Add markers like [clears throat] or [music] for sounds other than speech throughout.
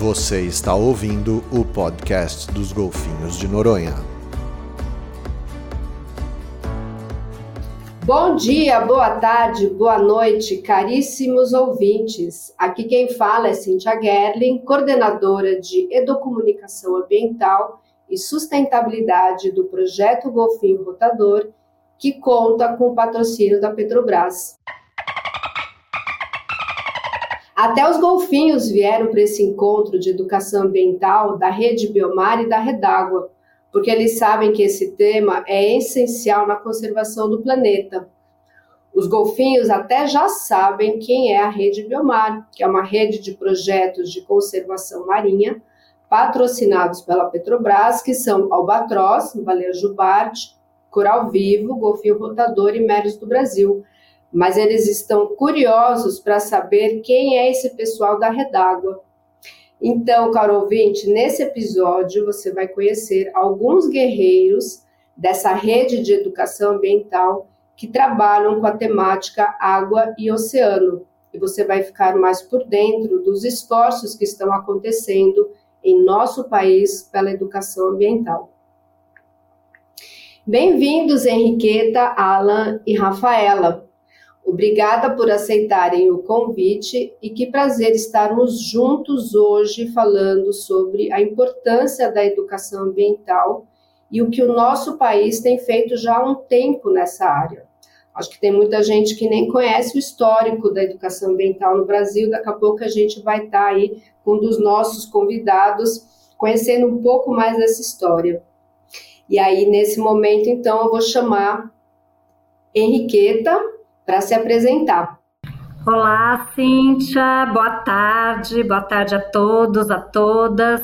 Você está ouvindo o podcast dos Golfinhos de Noronha. Bom dia, boa tarde, boa noite, caríssimos ouvintes. Aqui quem fala é Cintia Gerling, coordenadora de Educomunicação Ambiental e Sustentabilidade do projeto Golfinho Rotador, que conta com o patrocínio da Petrobras. Até os golfinhos vieram para esse encontro de educação ambiental da Rede Biomar e da Redágua, porque eles sabem que esse tema é essencial na conservação do planeta. Os golfinhos até já sabem quem é a Rede Biomar, que é uma rede de projetos de conservação marinha patrocinados pela Petrobras, que são Albatroz, Baleia Jubarte, Coral Vivo, Golfinho Rotador e Meros do Brasil, mas eles estão curiosos para saber quem é esse pessoal da Redágua. Então, caro ouvinte, nesse episódio você vai conhecer alguns guerreiros dessa rede de educação ambiental que trabalham com a temática água e oceano. E você vai ficar mais por dentro dos esforços que estão acontecendo em nosso país pela educação ambiental. Bem-vindos, Henriqueta, Alan e Rafaela. Obrigada por aceitarem o convite e que prazer estarmos juntos hoje falando sobre a importância da educação ambiental e o que o nosso país tem feito já há um tempo nessa área. Acho que tem muita gente que nem conhece o histórico da educação ambiental no Brasil. Daqui a pouco a gente vai estar aí com um dos nossos convidados conhecendo um pouco mais dessa história. E aí, nesse momento, então, eu vou chamar Henriqueta para se apresentar. Olá, Cíntia, boa tarde, boa tarde a todos, a todas.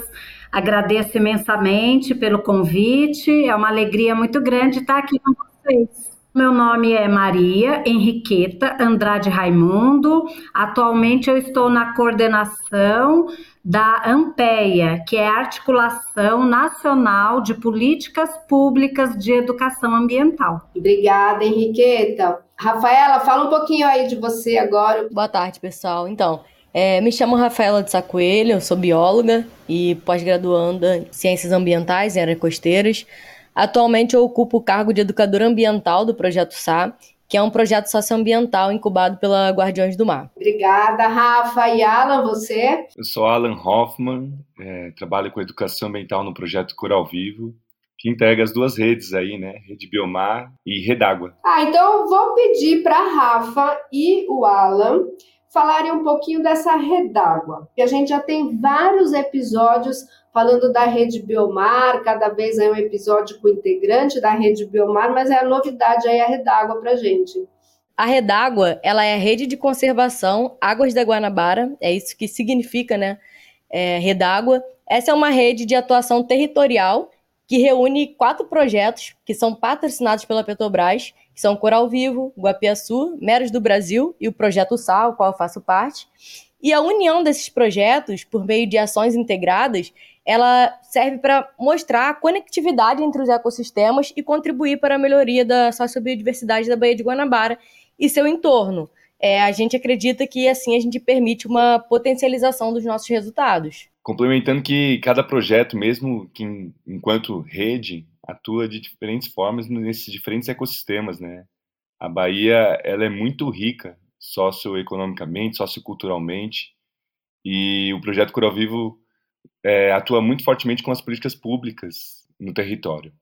Agradeço imensamente pelo convite, é uma alegria muito grande estar aqui com vocês. Meu nome é Maria Henriqueta Andrade Raimundo. Atualmente eu estou na coordenação da AMPEA, que é a Articulação Nacional de Políticas Públicas de Educação Ambiental. Obrigada, Henriqueta. Rafaela, fala um pouquinho aí de você agora. Boa tarde, pessoal. Então, é, me chamo Rafaela de Sacoelho, eu sou bióloga e pós-graduanda em Ciências Ambientais em Áreas Costeiras. Atualmente eu ocupo o cargo de educadora ambiental do Projeto SA, que é um projeto socioambiental incubado pela Guardiões do Mar. Obrigada, Rafa. E Alan, você? Eu sou Alan Hoffman, é, trabalho com educação ambiental no projeto Coral Vivo, que integra as duas redes aí, né? Rede Biomar e Redágua. Ah, então eu vou pedir para Rafa e o Alan falarem um pouquinho dessa Redágua. Que a gente já tem vários episódios falando da rede Biomar, cada vez é um episódio com integrante da rede Biomar, mas é a novidade aí a Redágua para gente. A Redágua, ela é a rede de conservação Águas da Guanabara, é isso que significa, né? É, Redágua. Essa é uma rede de atuação territorial que reúne quatro projetos que são patrocinados pela Petrobras, que são Coral Vivo, Guapiaçu, Meros do Brasil e o Projeto Sal, qual eu faço parte. E a união desses projetos, por meio de ações integradas, ela serve para mostrar a conectividade entre os ecossistemas e contribuir para a melhoria da sociobiodiversidade da Baía de Guanabara e seu entorno. É, a gente acredita que assim a gente permite uma potencialização dos nossos resultados. Complementando que cada projeto, mesmo que enquanto rede, atua de diferentes formas nesses diferentes ecossistemas, né? A Bahia, ela é muito rica socioeconomicamente, socioculturalmente, e o projeto Coral Vivo é, atua muito fortemente com as políticas públicas no território.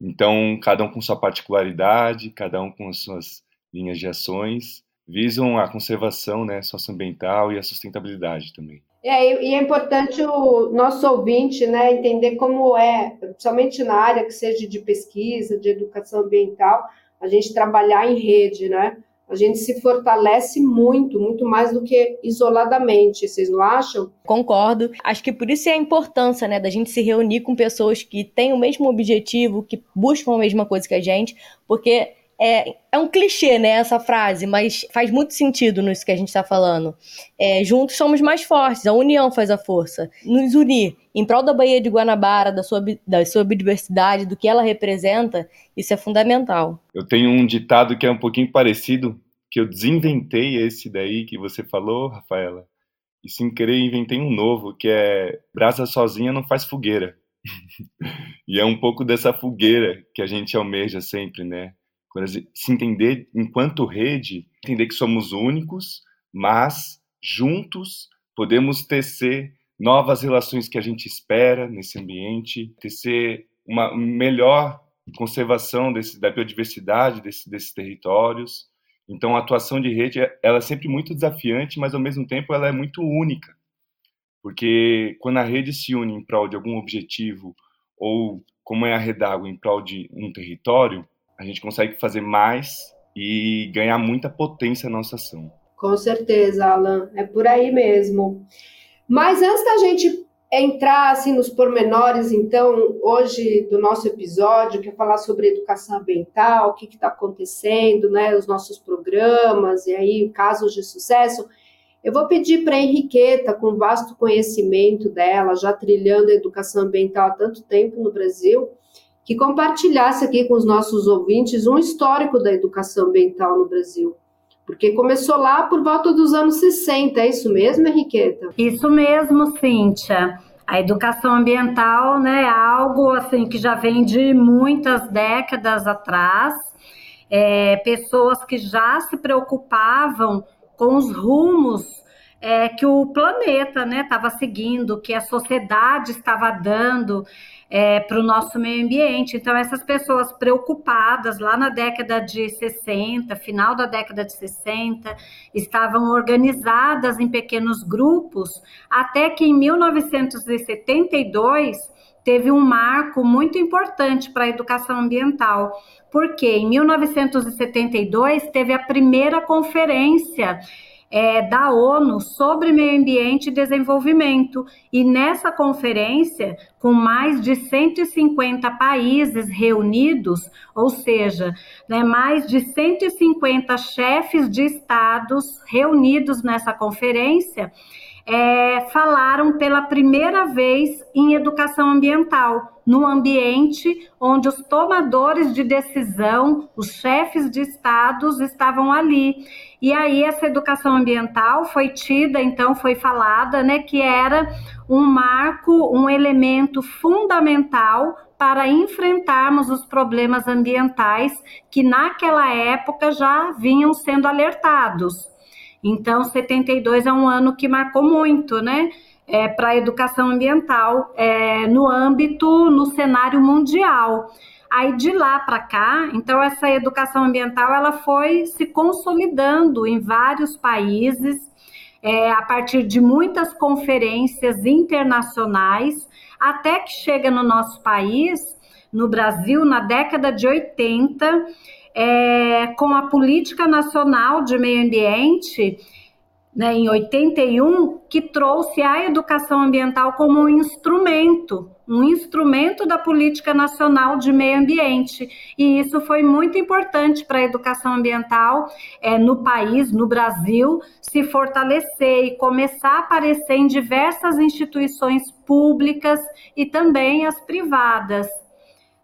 Então, cada um com sua particularidade, cada um com suas linhas de ações, visam a conservação né, socioambiental e a sustentabilidade também. É, e é importante o nosso ouvinte né, entender como é, principalmente na área que seja de pesquisa, de educação ambiental, a gente trabalhar em rede, né? A gente se fortalece muito, muito mais do que isoladamente, vocês não acham? Concordo. Acho que por isso é a importância, né, da gente se reunir com pessoas que têm o mesmo objetivo, que buscam a mesma coisa que a gente, porque é, é um clichê, né, essa frase, mas faz muito sentido nisso que a gente está falando. É, juntos somos mais fortes, a união faz a força. Nos unir em prol da Baía de Guanabara, da sua, da sua biodiversidade, do que ela representa, isso é fundamental. Eu tenho um ditado que é um pouquinho parecido, que eu desinventei esse daí que você falou, Rafaela, e sem querer inventei um novo, que é brasa sozinha não faz fogueira. [laughs] e é um pouco dessa fogueira que a gente almeja sempre, né? Se entender enquanto rede, entender que somos únicos, mas juntos podemos tecer novas relações que a gente espera nesse ambiente, tecer uma melhor conservação desse, da biodiversidade desse, desses territórios. Então, a atuação de rede ela é sempre muito desafiante, mas ao mesmo tempo ela é muito única, porque quando a rede se une em prol de algum objetivo ou como é a Redágua em prol de um território, a gente consegue fazer mais e ganhar muita potência na nossa ação. Com certeza, Alan, é por aí mesmo. Mas antes da gente entrar assim nos pormenores, então, hoje do nosso episódio, que é falar sobre educação ambiental, o que está acontecendo, né, os nossos programas e aí casos de sucesso, eu vou pedir para a Henriqueta, com vasto conhecimento dela, já trilhando a educação ambiental há tanto tempo no Brasil, que compartilhasse aqui com os nossos ouvintes um histórico da educação ambiental no Brasil. Porque começou lá por volta dos anos 60, é isso mesmo, Henriqueta? Isso mesmo, Cíntia. A educação ambiental né, é algo assim que já vem de muitas décadas atrás. É, pessoas que já se preocupavam com os rumos é, que o planeta estava né, seguindo, que a sociedade estava dando é, para o nosso meio ambiente. Então, essas pessoas preocupadas lá na década de 60, final da década de 60, estavam organizadas em pequenos grupos, até que em 1972 teve um marco muito importante para a educação ambiental, porque em 1972 teve a primeira conferência é, da ONU sobre meio ambiente e desenvolvimento. E nessa conferência, com mais de 150 países reunidos, ou seja, né, mais de 150 chefes de estados reunidos nessa conferência, é, falaram pela primeira vez em educação ambiental, no ambiente onde os tomadores de decisão, os chefes de estados estavam ali. E aí essa educação ambiental foi tida, então foi falada, né, que era um marco, um elemento fundamental para enfrentarmos os problemas ambientais que naquela época já vinham sendo alertados. Então, 72 é um ano que marcou muito, né? É, para a educação ambiental é, no âmbito, no cenário mundial. Aí de lá para cá, então essa educação ambiental ela foi se consolidando em vários países, é, a partir de muitas conferências internacionais, até que chega no nosso país, no Brasil, na década de 80, é, com a Política Nacional de Meio Ambiente, né, em 81, que trouxe a educação ambiental como um instrumento, um instrumento da Política Nacional de Meio Ambiente. E isso foi muito importante para a educação ambiental é, no país, no Brasil, se fortalecer e começar a aparecer em diversas instituições públicas e também as privadas.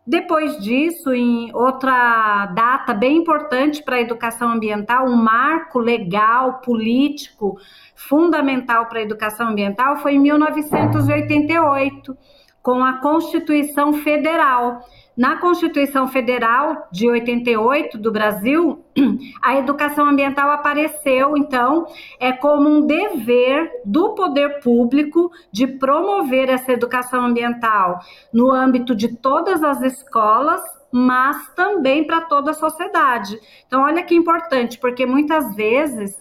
Depois disso, em outra data bem importante para a educação ambiental, um marco legal, político, fundamental para a educação ambiental foi em 1988, com a Constituição Federal, na Constituição Federal de 88 do Brasil, [clears throat] a educação ambiental apareceu, então, é como um dever do poder público de promover essa educação ambiental no âmbito de todas as escolas, mas também para toda a sociedade. Então, olha que importante, porque muitas vezes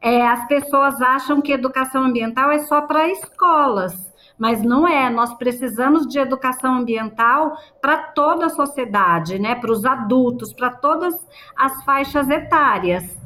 é, as pessoas acham que educação ambiental é só para escolas mas não é. Nós precisamos de educação ambiental para toda a sociedade, né? Para os adultos, para todas as faixas etárias.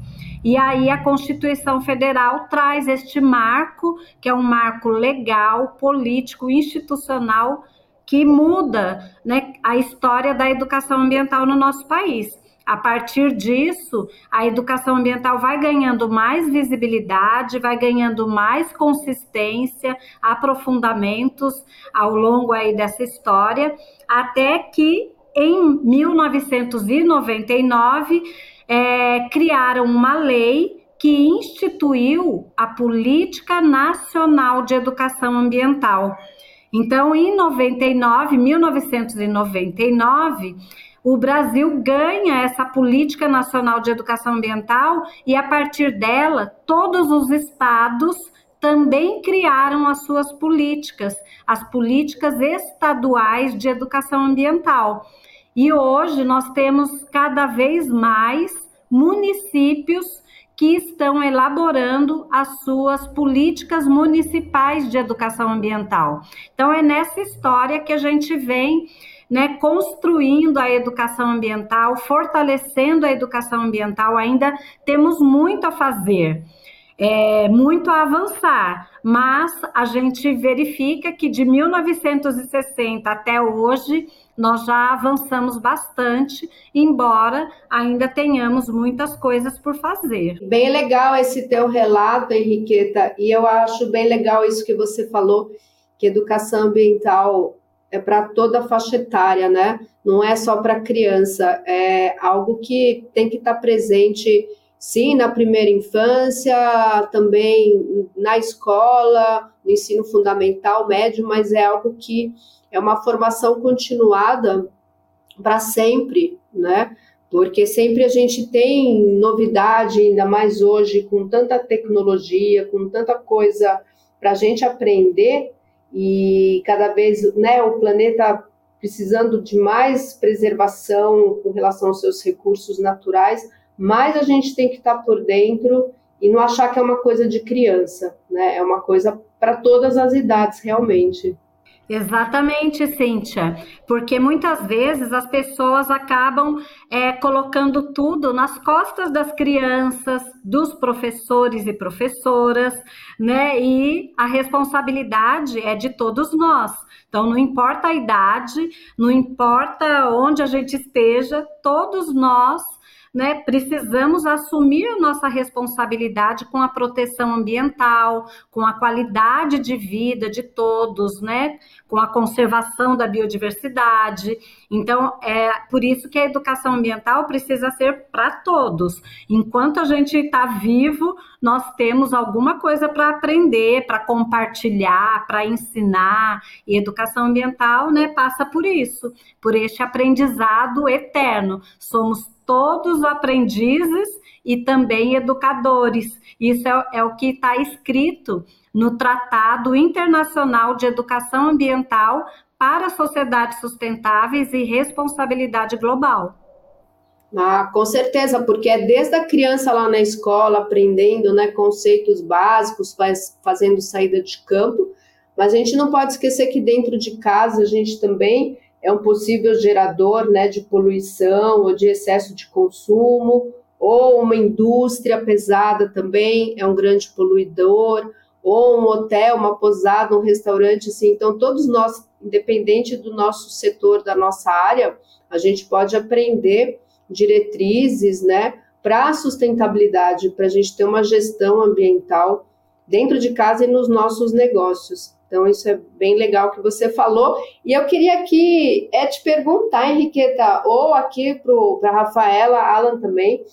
E aí a Constituição Federal traz este marco, que é um marco legal, político, institucional, que muda né, a história da educação ambiental no nosso país. A partir disso, a educação ambiental vai ganhando mais visibilidade, vai ganhando mais consistência, aprofundamentos ao longo aí dessa história, até que em 1999 é, criaram uma lei que instituiu a Política Nacional de Educação Ambiental. Então, em 99, 1999, o Brasil ganha essa Política Nacional de Educação Ambiental e, a partir dela, todos os estados também criaram as suas políticas, as políticas estaduais de educação ambiental. E hoje nós temos cada vez mais municípios que estão elaborando as suas políticas municipais de educação ambiental. Então é nessa história que a gente vem né, construindo a educação ambiental, fortalecendo a educação ambiental, ainda temos muito a fazer. É, muito a avançar, mas a gente verifica que de 1960 até hoje nós já avançamos bastante, embora ainda tenhamos muitas coisas por fazer. Bem legal esse teu relato, Henriqueta, e eu acho bem legal isso que você falou, que educação ambiental é para toda a faixa etária, né? Não é só para criança, é algo que tem que estar tá presente, sim, na primeira infância, também na escola, no ensino fundamental, médio, mas é algo que é uma formação continuada para sempre, né? Porque sempre a gente tem novidade, ainda mais hoje, com tanta tecnologia, com tanta coisa para a gente aprender, e cada vez né, o planeta precisando de mais preservação com relação aos seus recursos naturais, mais a gente tem que estar por dentro e não achar que é uma coisa de criança, né? É uma coisa para todas as idades, realmente. Exatamente, Cíntia, porque muitas vezes as pessoas acabam é, colocando tudo nas costas das crianças, dos professores e professoras, né? E a responsabilidade é de todos nós. Então, não importa a idade, não importa onde a gente esteja, todos nós né, precisamos assumir nossa responsabilidade com a proteção ambiental, com a qualidade de vida de todos, né, com a conservação da biodiversidade. Então, é por isso que a educação ambiental precisa ser para todos. Enquanto a gente está vivo, nós temos alguma coisa para aprender, para compartilhar, para ensinar. E educação ambiental, né, passa por isso, por este aprendizado eterno. Somos todos aprendizes e também educadores. Isso é, é o que está escrito no Tratado Internacional de Educação Ambiental para Sociedades Sustentáveis e Responsabilidade Global. Ah, com certeza, porque é desde a criança lá na escola aprendendo né, conceitos básicos, faz, fazendo saída de campo, mas a gente não pode esquecer que dentro de casa a gente também é um possível gerador né, de poluição ou de excesso de consumo, ou uma indústria pesada também é um grande poluidor, ou um hotel, uma posada, um restaurante, assim. Então, todos nós, independente do nosso setor, da nossa área, a gente pode aprender diretrizes, né, para a sustentabilidade, para a gente ter uma gestão ambiental dentro de casa e nos nossos negócios. Então, isso é bem legal que você falou. E eu queria aqui é te perguntar, Henriqueta, ou aqui para a Rafaela, Alan também,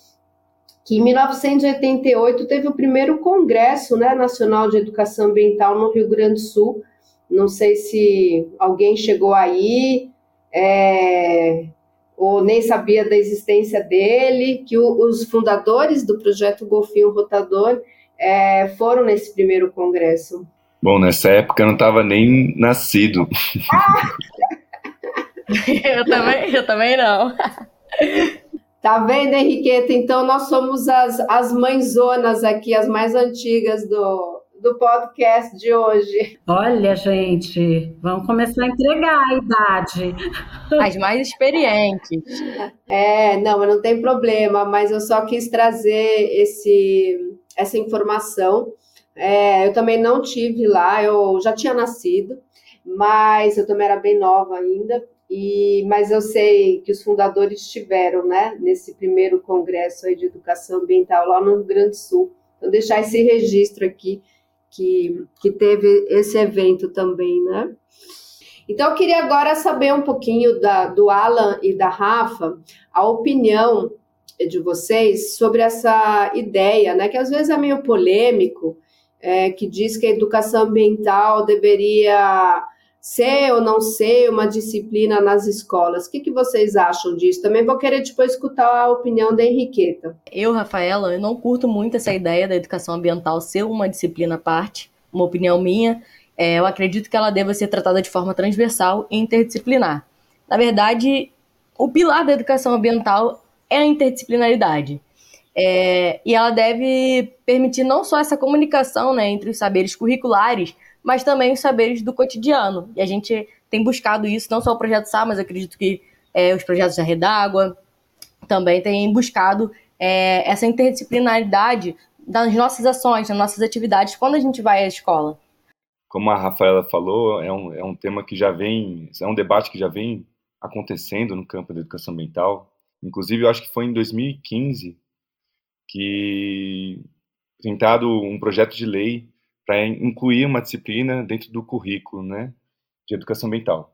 que em 1988 teve o primeiro Congresso né, Nacional de Educação Ambiental no Rio Grande do Sul. Não sei se alguém chegou aí, é, ou nem sabia da existência dele, que o, os fundadores do projeto Golfinho Rotador é, foram nesse primeiro congresso. Bom, nessa época eu não estava nem nascido. [laughs] eu também, eu também não. [laughs] Tá vendo, Henriqueta? Então nós somos as, as mãezonas aqui, as mais antigas do, do podcast de hoje. Olha, gente, vamos começar a entregar a idade. [laughs] As mais experientes. É, não, não tem problema, mas eu só quis trazer esse, essa informação é, eu também não tive lá, eu já tinha nascido, mas eu também era bem nova ainda. E, mas eu sei que os fundadores estiveram, né, nesse primeiro congresso de educação ambiental lá no Rio Grande do Sul. Então deixar esse registro aqui que, que teve esse evento também, né? Então eu queria agora saber um pouquinho da, do Alan e da Rafa, a opinião de vocês sobre essa ideia, né, que às vezes é meio polêmico, é, que diz que a educação ambiental deveria ser ou não ser uma disciplina nas escolas. O que, que vocês acham disso? Também vou querer depois escutar a opinião da Henriqueta. Eu, Rafaela, eu não curto muito essa ideia da educação ambiental ser uma disciplina à parte, uma opinião minha. É, eu acredito que ela deva ser tratada de forma transversal e interdisciplinar. Na verdade, o pilar da educação ambiental é a interdisciplinaridade. É, e ela deve permitir não só essa comunicação né, entre os saberes curriculares, mas também os saberes do cotidiano. E a gente tem buscado isso, não só o projeto SAR, mas acredito que é, os projetos da Redágua também têm buscado é, essa interdisciplinaridade das nossas ações, das nossas atividades, quando a gente vai à escola. Como a Rafaela falou, é um, é um tema que já vem, é um debate que já vem acontecendo no campo da educação ambiental. Inclusive, eu acho que foi em 2015 que tentado um projeto de lei para incluir uma disciplina dentro do currículo, né, de educação ambiental.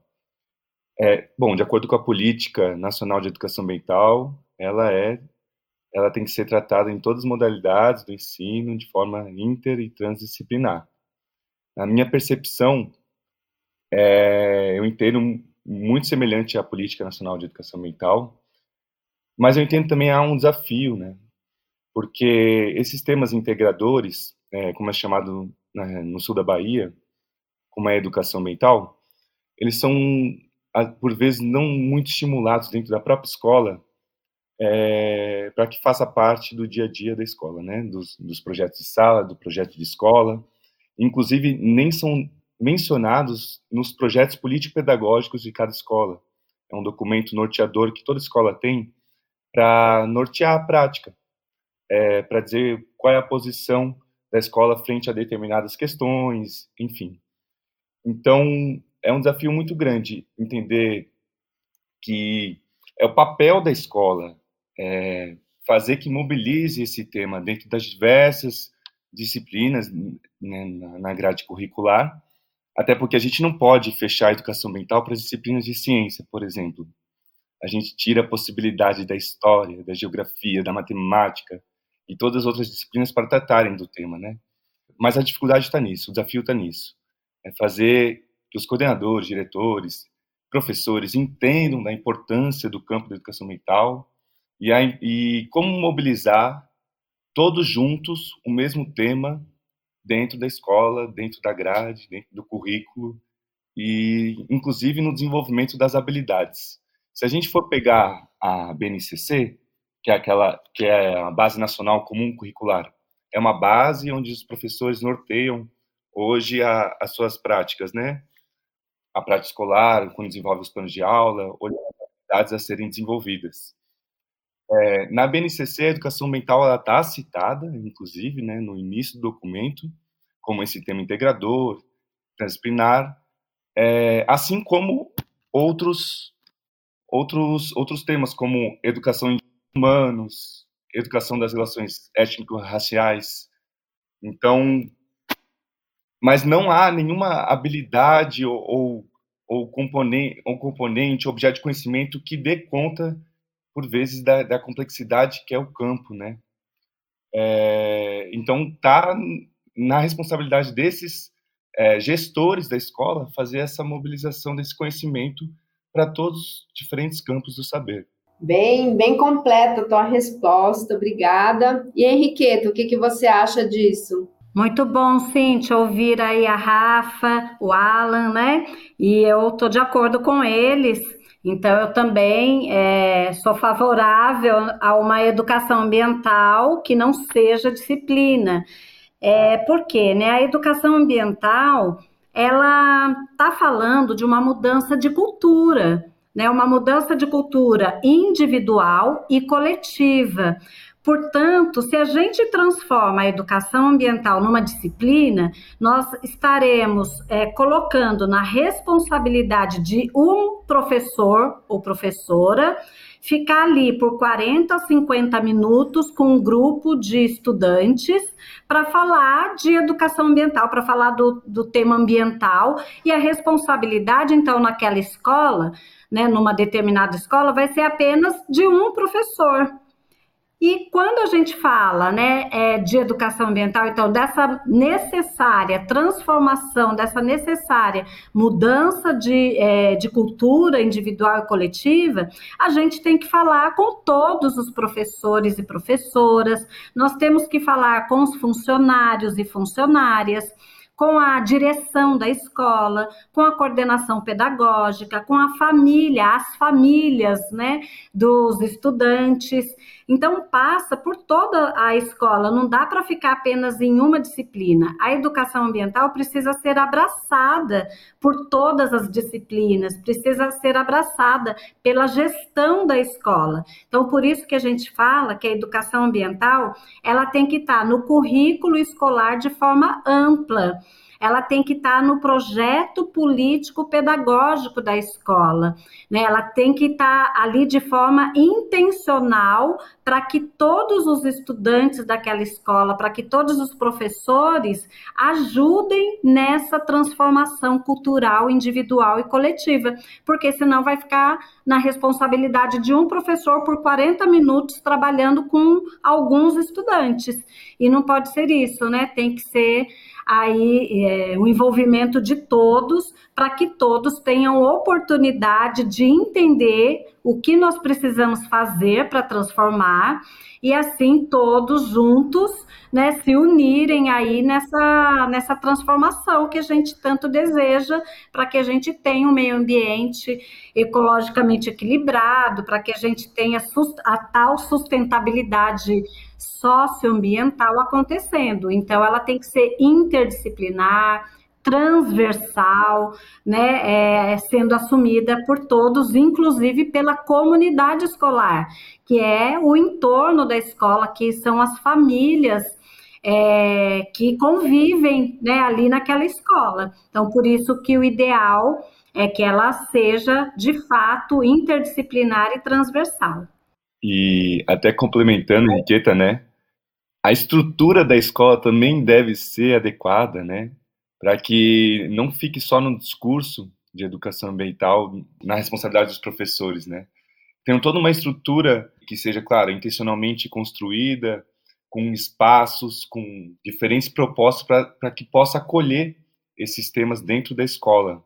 É, bom, de acordo com a política nacional de educação ambiental, ela é, ela tem que ser tratada em todas as modalidades do ensino de forma inter e transdisciplinar. Na minha percepção, é, eu entendo muito semelhante à política nacional de educação ambiental, mas eu entendo também há um desafio, né? Porque esses temas integradores, é, como é chamado né, no sul da Bahia, como é a educação ambiental, eles são, por vezes, não muito estimulados dentro da própria escola é, para que faça parte do dia a dia da escola, né? Dos, dos, projetos de sala, do projeto de escola. Inclusive, nem são mencionados nos projetos político-pedagógicos de cada escola. É um documento norteador que toda escola tem para nortear a prática, é, para dizer qual é a posição da escola frente a determinadas questões, enfim. Então, é um desafio muito grande entender que é o papel da escola é, fazer que mobilize esse tema dentro das diversas disciplinas né, na grade curricular, até porque a gente não pode fechar a educação ambiental para as disciplinas de ciência, por exemplo. A gente tira a possibilidade da história, da geografia, da matemática, e todas as outras disciplinas para tratarem do tema, né? Mas a dificuldade está nisso, o desafio está nisso. É fazer que os coordenadores, diretores, professores entendam da importância do campo da educação ambiental e, a, e como mobilizar todos juntos o mesmo tema dentro da escola, dentro da grade, dentro do currículo e inclusive no desenvolvimento das habilidades. Se a gente for pegar a BNCC, que é aquela que é a Base Nacional Comum Curricular. É uma base onde os professores norteiam hoje a, as suas práticas, né? A prática escolar, quando desenvolve os planos de aula, olhando as atividades a serem desenvolvidas. É, na BNCC, a educação mental está citada, inclusive, né, no início do documento, como esse tema integrador, transdisciplinar, é, assim como outros, outros, outros temas, como educação humanos, educação das relações étnico-raciais. Então, mas não há nenhuma habilidade ou, ou, ou, componente, ou componente, objeto de conhecimento que dê conta, por vezes, da, da complexidade que é o campo, né? É, então, tá na responsabilidade desses é, gestores da escola fazer essa mobilização desse conhecimento para todos os diferentes campos do saber. Bem, bem completa a tua resposta, obrigada. E Henriqueta, o que, que você acha disso? Muito bom, Cintia, ouvir aí a Rafa, o Alan, né? E eu estou de acordo com eles. Então, eu também é, sou favorável a uma educação ambiental que não seja disciplina. É, por quê? Né? A educação ambiental, ela está falando de uma mudança de cultura né, uma mudança de cultura individual e coletiva. Portanto, se a gente transforma a educação ambiental numa disciplina, nós estaremos é, colocando na responsabilidade de um professor ou professora ficar ali por 40 a 50 minutos com um grupo de estudantes para falar de educação ambiental, para falar do, do tema ambiental e a responsabilidade, então, naquela escola, né, numa determinada escola, vai ser apenas de um professor. E quando a gente fala né, é, de educação ambiental, então, dessa necessária transformação, dessa necessária mudança de, é, de cultura individual e coletiva, a gente tem que falar com todos os professores e professoras, nós temos que falar com os funcionários e funcionárias com a direção da escola, com a coordenação pedagógica, com a família, as famílias, né, dos estudantes. Então passa por toda a escola, não dá para ficar apenas em uma disciplina. A educação ambiental precisa ser abraçada por todas as disciplinas, precisa ser abraçada pela gestão da escola. Então por isso que a gente fala que a educação ambiental, ela tem que estar no currículo escolar de forma ampla ela tem que estar tá no projeto político pedagógico da escola, né? Ela tem que estar tá ali de forma intencional para que todos os estudantes daquela escola, para que todos os professores ajudem nessa transformação cultural, individual e coletiva, porque senão vai ficar na responsabilidade de um professor por 40 minutos trabalhando com alguns estudantes. E não pode ser isso, né? Tem que ser aí é, o envolvimento de todos para que todos tenham oportunidade de entender o que nós precisamos fazer para transformar e assim todos juntos, né, se unirem aí nessa nessa transformação que a gente tanto deseja para que a gente tenha um meio ambiente ecologicamente equilibrado, para que a gente tenha a tal sustentabilidade socioambiental acontecendo. Então, ela tem que ser interdisciplinar, transversal, né, é, sendo assumida por todos, inclusive pela comunidade escolar, que é o entorno da escola, que são as famílias é, que convivem né, ali naquela escola. Então, por isso que o ideal é que ela seja, de fato, interdisciplinar e transversal. E até complementando, Henriqueta, né? A estrutura da escola também deve ser adequada, né? Para que não fique só no discurso de educação ambiental, na responsabilidade dos professores, né? Tem toda uma estrutura que seja, claro, intencionalmente construída, com espaços, com diferentes propostas para que possa acolher esses temas dentro da escola.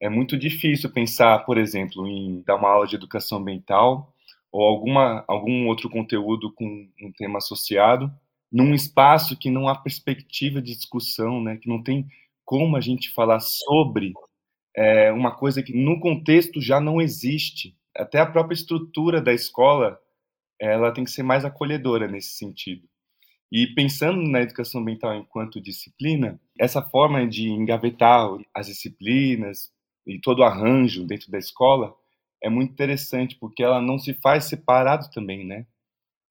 É muito difícil pensar, por exemplo, em dar uma aula de educação ambiental ou alguma, algum outro conteúdo com um tema associado, num espaço que não há perspectiva de discussão, né, que não tem como a gente falar sobre é, uma coisa que no contexto já não existe. Até a própria estrutura da escola, ela tem que ser mais acolhedora nesse sentido. E pensando na educação ambiental enquanto disciplina, essa forma de engavetar as disciplinas e todo o arranjo dentro da escola é muito interessante, porque ela não se faz separado também, né?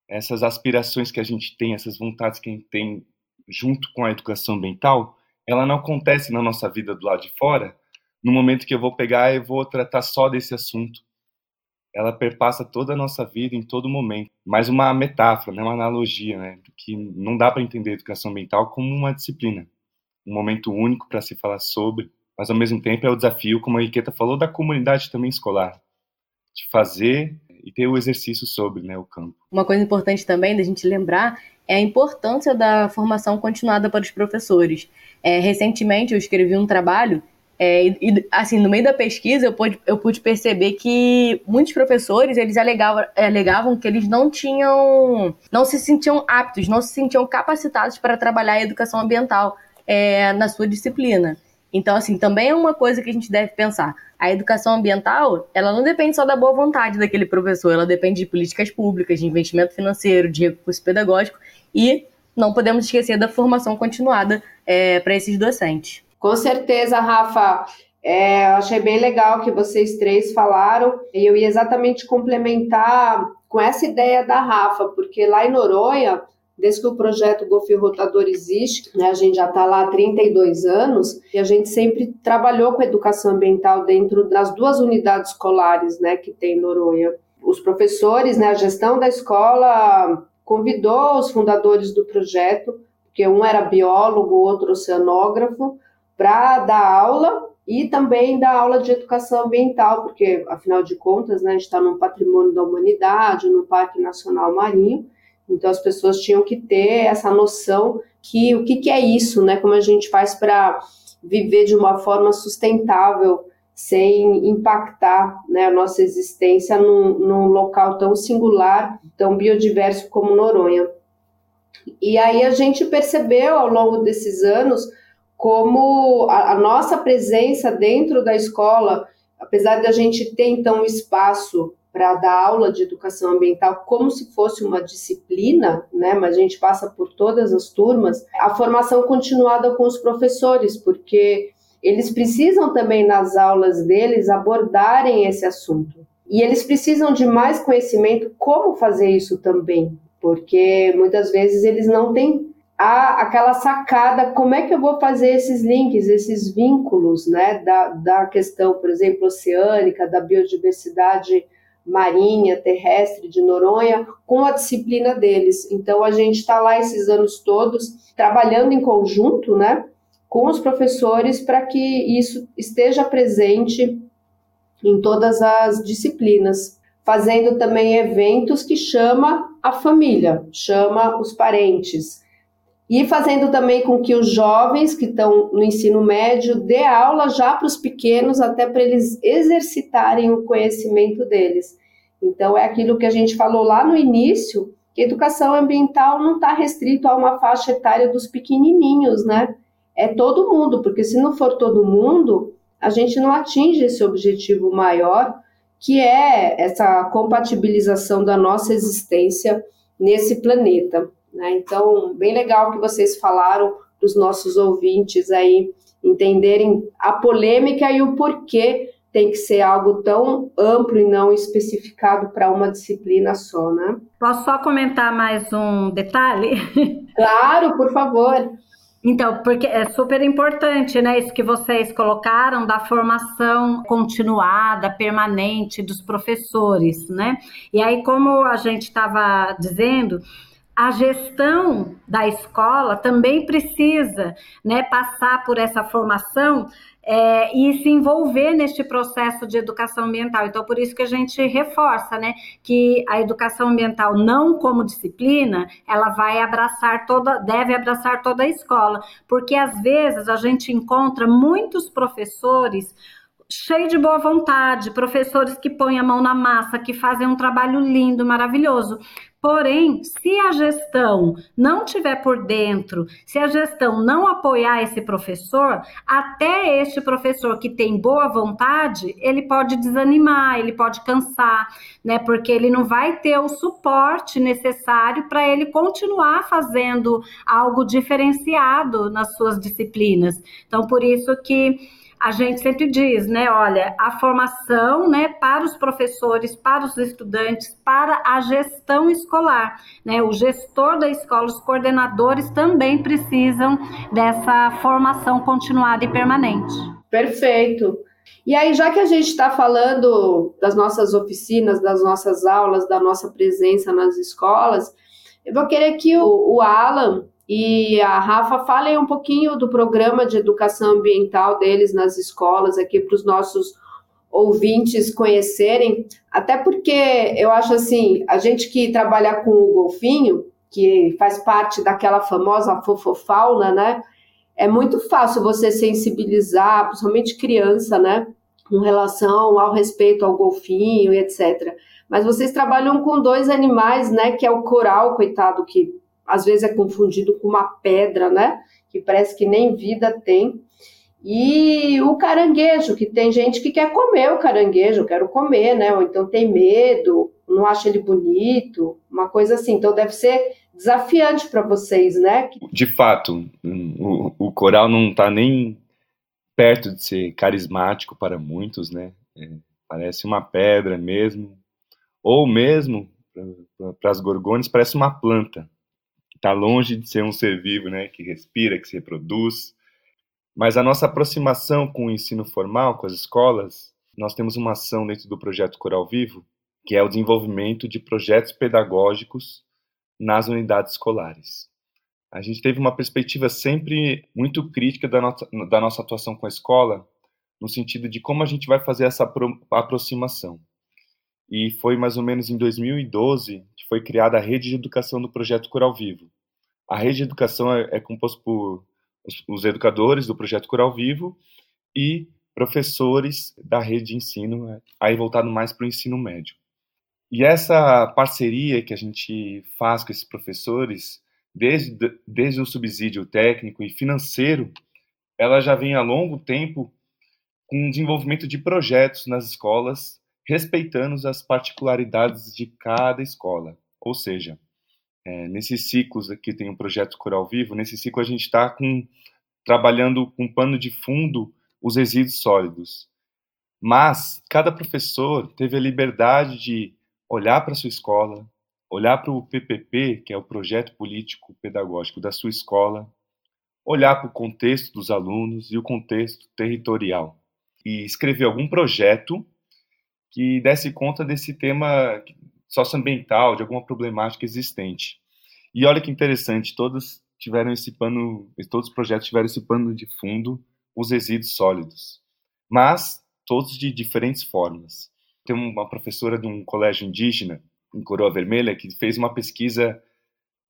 Essas aspirações que a gente tem, essas vontades que a gente tem junto com a educação ambiental, ela não acontece na nossa vida do lado de fora, no momento que eu vou pegar e vou tratar só desse assunto. Ela perpassa toda a nossa vida em todo momento. Mais uma metáfora, né? uma analogia, né? que não dá para entender a educação ambiental como uma disciplina, um momento único para se falar sobre, mas ao mesmo tempo é o desafio, como a Iqueta falou, da comunidade também escolar de fazer e ter o exercício sobre né, o campo. Uma coisa importante também da gente lembrar é a importância da formação continuada para os professores. É, recentemente eu escrevi um trabalho é, e, assim, no meio da pesquisa, eu pude, eu pude perceber que muitos professores, eles alegavam, alegavam que eles não tinham, não se sentiam aptos, não se sentiam capacitados para trabalhar a educação ambiental é, na sua disciplina. Então, assim, também é uma coisa que a gente deve pensar. A educação ambiental, ela não depende só da boa vontade daquele professor, ela depende de políticas públicas, de investimento financeiro, de recurso pedagógico e não podemos esquecer da formação continuada é, para esses docentes. Com certeza, Rafa. É, achei bem legal que vocês três falaram e eu ia exatamente complementar com essa ideia da Rafa, porque lá em Noronha Desde que o projeto Golfinho Rotador existe, né, a gente já está lá há 32 anos, e a gente sempre trabalhou com educação ambiental dentro das duas unidades escolares né, que tem em Noronha. Os professores, né, a gestão da escola convidou os fundadores do projeto, porque um era biólogo, outro oceanógrafo, para dar aula e também dar aula de educação ambiental, porque, afinal de contas, né, a gente está num patrimônio da humanidade, num Parque Nacional Marinho, Então as pessoas tinham que ter essa noção que o que, que é isso, né? Como a gente faz para viver de uma forma sustentável sem impactar né, a nossa existência num, num local tão singular, tão biodiverso como Noronha. E aí a gente percebeu ao longo desses anos como a, a nossa presença dentro da escola, apesar de a gente ter então um espaço para dar aula de educação ambiental como se fosse uma disciplina, né? Mas a gente passa por todas as turmas, a formação continuada com os professores, porque eles precisam também nas aulas deles abordarem esse assunto. E eles precisam de mais conhecimento como fazer isso também, porque muitas vezes eles não têm a, aquela sacada, como é que eu vou fazer esses links, esses vínculos, né, da, da questão, por exemplo, oceânica, da biodiversidade marinha, terrestre de Noronha, com a disciplina deles. Então, a gente está lá esses anos todos trabalhando em conjunto, né, com os professores para que isso esteja presente em todas as disciplinas, fazendo também eventos que chama a família, chama os parentes. E fazendo também com que os jovens que estão no ensino médio dê aula já para os pequenos, até para eles exercitarem o conhecimento deles. Então, é aquilo que a gente falou lá no início, que educação ambiental não está restrito a uma faixa etária dos pequenininhos, né? é todo mundo, porque se não for todo mundo, a gente não atinge esse objetivo maior, que é essa compatibilização da nossa existência nesse planeta. Né? Então, bem legal que vocês falaram para os nossos ouvintes aí entenderem a polêmica e o porquê tem que ser algo tão amplo e não especificado para uma disciplina só, né? Posso só comentar mais um detalhe? [laughs] Claro, por favor. Então, porque é super importante, né, isso que vocês colocaram da formação continuada, permanente dos professores, né? E aí, como a gente estava dizendo, a gestão da escola também precisa né, passar por essa formação é, e se envolver neste processo de educação ambiental. Então, por isso que a gente reforça, né, que a educação ambiental não como disciplina, ela vai abraçar toda, deve abraçar toda a escola, porque às vezes a gente encontra muitos professores cheio de boa vontade, professores que põem a mão na massa, que fazem um trabalho lindo, maravilhoso, Porém, se a gestão não tiver por dentro, se a gestão não apoiar esse professor, até este professor que tem boa vontade, ele pode desanimar, ele pode cansar, né? Porque ele não vai ter o suporte necessário para ele continuar fazendo algo diferenciado nas suas disciplinas. Então, por isso que a gente sempre diz, né? Olha, a formação, né, para os professores, para os estudantes, para a gestão escolar, né? O gestor da escola, os coordenadores também precisam dessa formação continuada e permanente. Perfeito. E aí, já que a gente está falando das nossas oficinas, das nossas aulas, da nossa presença nas escolas, eu vou querer que o, o Alan e a Rafa fale um pouquinho do programa de educação ambiental deles nas escolas aqui para os nossos ouvintes conhecerem, até porque eu acho assim, a gente que trabalha com o golfinho, que faz parte daquela famosa fofofauna, né? É muito fácil você sensibilizar, principalmente criança, né? Com relação ao respeito ao golfinho e etc. Mas vocês trabalham com dois animais, né? Que é o coral, coitado, que às vezes é confundido com uma pedra, né? Que parece que nem vida tem. E o caranguejo, que tem gente que quer comer o caranguejo, eu quero comer, né? Ou então tem medo, não acha ele bonito, uma coisa assim. Então deve ser desafiante para vocês, né? De fato, o, o coral não está nem perto de ser carismático para muitos, né? É, parece uma pedra mesmo, ou mesmo para as gorgônias parece uma planta está longe de ser um ser vivo, né, que respira, que se reproduz. Mas a nossa aproximação com o ensino formal, com as escolas, nós temos uma ação dentro do projeto Coral Vivo, que é o desenvolvimento de projetos pedagógicos nas unidades escolares. A gente teve uma perspectiva sempre muito crítica da nossa, da nossa atuação com a escola, no sentido de como a gente vai fazer essa aproximação. E foi mais ou menos em 2012 que foi criada a rede de educação do projeto Coral Vivo. A rede de educação é, é composta por os, educadores do projeto Coral Vivo e professores da rede de ensino, é, aí voltado mais para o ensino médio. E essa parceria que a gente faz com esses professores, desde, desde o subsídio técnico e financeiro, ela já vem há longo tempo com o desenvolvimento de projetos nas escolas, respeitando as particularidades de cada escola. Ou seja, é, nesses ciclos aqui tem um projeto Coral Vivo, nesse ciclo a gente está trabalhando com pano de fundo os resíduos sólidos. Mas cada professor teve a liberdade de olhar para sua escola, olhar para o PPP, que é o projeto político pedagógico da sua escola, olhar para o contexto dos alunos e o contexto territorial e escrever algum projeto que desse conta desse tema socioambiental, de alguma problemática existente. E olha que interessante, todos tiveram esse pano, todos os projetos tiveram esse pano de fundo, os resíduos sólidos, mas todos de diferentes formas. Tem uma professora de um colégio indígena em Coroa Vermelha que fez uma pesquisa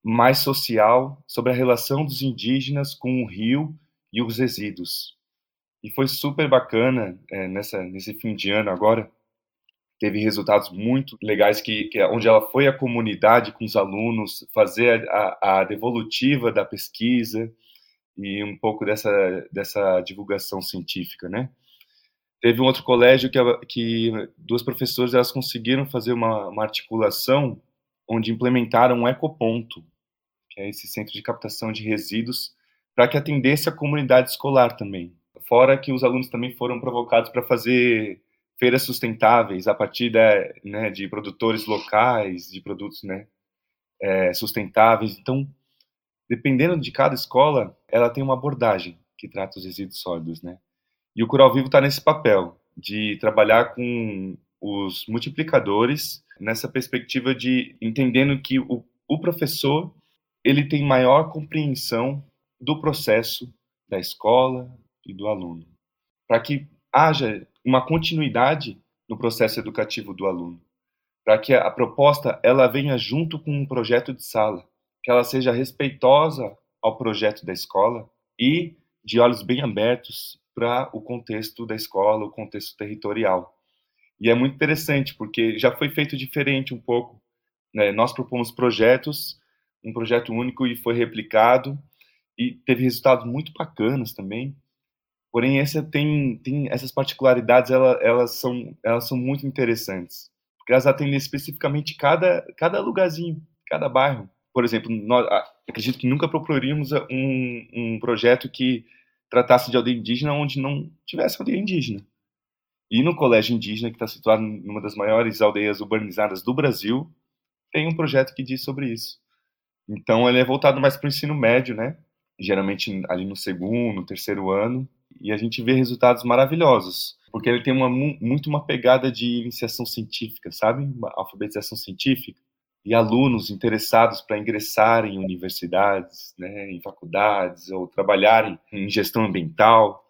mais social sobre a relação dos indígenas com o rio e os resíduos. E foi super bacana é, nessa nesse fim de ano agora teve resultados muito legais que, que onde ela foi à comunidade com os alunos fazer a, a devolutiva da pesquisa e um pouco dessa dessa divulgação científica, né? Teve um outro colégio que, que duas professoras elas conseguiram fazer uma, uma articulação onde implementaram um ecoponto, que é esse centro de captação de resíduos, para que atendesse a comunidade escolar também. Fora que os alunos também foram provocados para fazer feiras sustentáveis a partir né, de produtores locais, de produtos né, é, sustentáveis. Então, dependendo de cada escola, ela tem uma abordagem que trata os resíduos sólidos, né? E o Coral Vivo está nesse papel de trabalhar com os multiplicadores nessa perspectiva de entendendo que o, o professor ele tem maior compreensão do processo da escola e do aluno, para que haja uma continuidade no processo educativo do aluno, para que a proposta ela venha junto com um projeto de sala, que ela seja respeitosa ao projeto da escola e de olhos bem abertos para o contexto da escola, o contexto territorial. E é muito interessante porque já foi feito diferente um pouco. Né? Nós propomos projetos, um projeto único e foi replicado e teve resultados muito bacanas também. Porém, essa tem, tem essas particularidades, ela, elas, são, elas são muito interessantes, porque elas atendem especificamente cada, cada lugarzinho, cada bairro. Por exemplo, nós, acredito que nunca procuraríamos um, um projeto que tratasse de aldeia indígena onde não tivesse aldeia indígena. E no colégio indígena, que está situado numa das maiores aldeias urbanizadas do Brasil, tem um projeto que diz sobre isso. Então, ele é voltado mais para o ensino médio, né? Geralmente ali no segundo, terceiro ano, e a gente vê resultados maravilhosos, porque ele tem uma, muito uma pegada de iniciação científica, sabe? Uma alfabetização científica. E alunos interessados para ingressarem em universidades, né, em faculdades, ou trabalharem em gestão ambiental.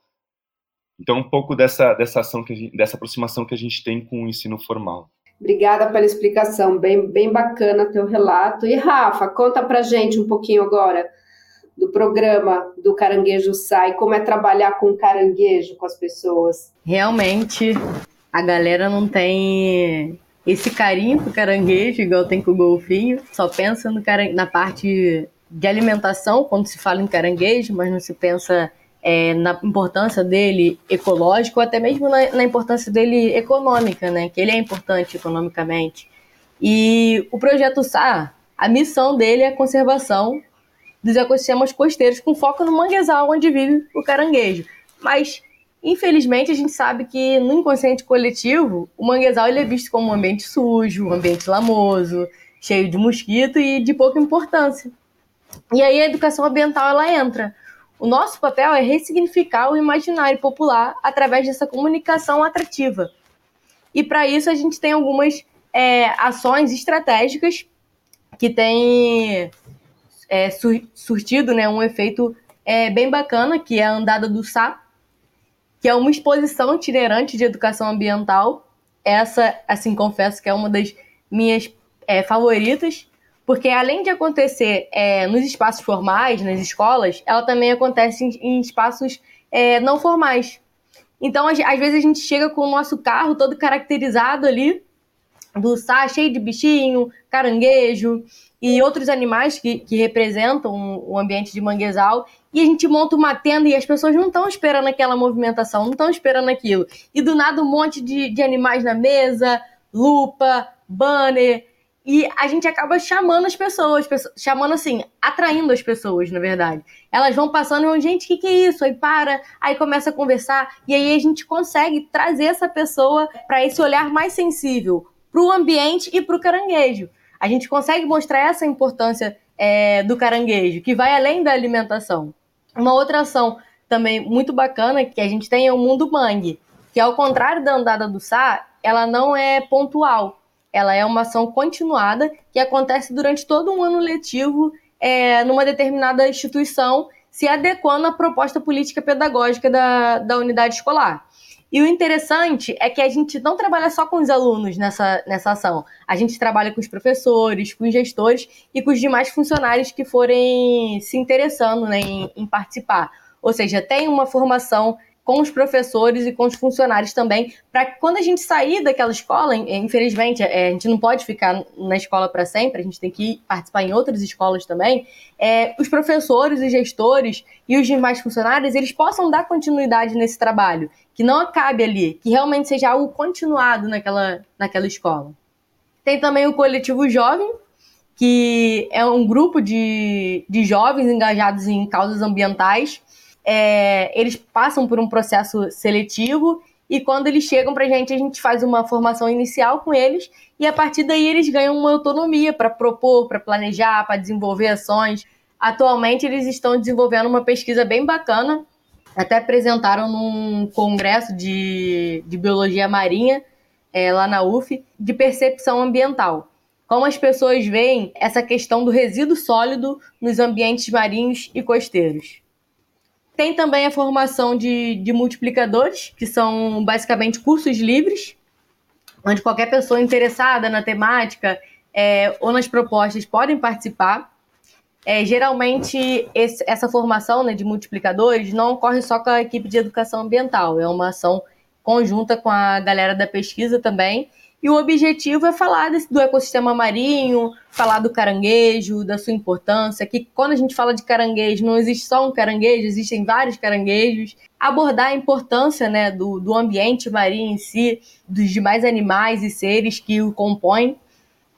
Então, um pouco dessa, dessa ação, que gente, dessa aproximação que a gente tem com o ensino formal. Obrigada pela explicação, bem, bem bacana teu relato. E Rafa, conta pra gente um pouquinho agora do programa do Caranguejo Sai, como é trabalhar com caranguejo com as pessoas. Realmente, a galera não tem esse carinho com caranguejo, igual tem com o golfinho, só pensa no na parte de alimentação quando se fala em caranguejo, mas não se pensa é, na importância dele ecológico, até mesmo na, na, importância dele econômica, né? Que ele é importante economicamente. E o projeto SAR, a missão dele é a conservação dos ecossistemas costeiros, com foco no manguezal onde vive o caranguejo. Mas, infelizmente, a gente sabe que no inconsciente coletivo, o manguezal ele é visto como um ambiente sujo, um ambiente lamoso, cheio de mosquito e de pouca importância. E aí a educação ambiental ela entra. O nosso papel é ressignificar o imaginário popular através dessa comunicação atrativa. E para isso a gente tem algumas é, ações estratégicas que têm é, surtido né, um efeito é, bem bacana, que é a Andada do Sá, que é uma exposição itinerante de educação ambiental essa, assim, confesso que é uma das minhas é, favoritas, porque além de acontecer é, nos espaços formais, nas escolas, ela também acontece em, em espaços é, não formais. Então, às, às, vezes a gente chega com o nosso carro todo caracterizado ali, do sá cheio de bichinho, caranguejo e outros animais que, que representam o ambiente de manguezal, e a gente monta uma tenda e as pessoas não estão esperando aquela movimentação, não estão esperando aquilo. E do nada um monte de, de animais na mesa, lupa, banner, e a gente acaba chamando as pessoas, chamando assim, atraindo as pessoas, na verdade. Elas vão passando e vão, gente, o que, que é isso? Aí para, aí começa a conversar, e aí a gente consegue trazer essa pessoa para esse olhar mais sensível para o ambiente e para o caranguejo. A gente consegue mostrar essa importância é, do caranguejo, que vai além da alimentação. Uma outra ação também muito bacana que a gente tem é o Mundo Mangue, que ao contrário da andada do Sá, ela não é pontual ela é uma ação continuada que acontece durante todo um ano letivo é, numa determinada instituição, se adequando à proposta política pedagógica da, da unidade escolar. E o interessante é que a gente não trabalha só com os alunos nessa, nessa ação. A gente trabalha com os professores, com os gestores e com os demais funcionários que forem se interessando né, em, em participar. Ou seja, tem uma formação com os professores e com os funcionários também, para que quando a gente sair daquela escola, infelizmente, é, a gente não pode ficar na escola para sempre, a gente tem que participar em outras escolas também, é, os professores, os gestores e os demais funcionários, eles possam dar continuidade nesse trabalho, que não acabe ali, que realmente seja algo continuado naquela, naquela escola. Tem também o coletivo jovem, que é um grupo de, de jovens engajados em causas ambientais, é, eles passam por um processo seletivo e quando eles chegam para a gente, a gente faz uma formação inicial com eles e a partir daí eles ganham uma autonomia para propor, para planejar, para desenvolver ações. Atualmente eles estão desenvolvendo uma pesquisa bem bacana, até apresentaram num congresso de, de biologia marinha é, lá na UF, de percepção ambiental. Como as pessoas veem essa questão do resíduo sólido nos ambientes marinhos e costeiros. Tem também a formação de, de multiplicadores, que são basicamente cursos livres, onde qualquer pessoa interessada na temática é, ou nas propostas podem participar. É, geralmente, esse, essa formação né, de multiplicadores não ocorre só com a equipe de educação ambiental, é uma ação conjunta com a galera da pesquisa também. E o objetivo é falar desse, do ecossistema marinho, falar do caranguejo, da sua importância, que quando a gente fala de caranguejo, não existe só um caranguejo, existem vários caranguejos. Abordar a importância né, do, do ambiente marinho em si, dos demais animais e seres que o compõem.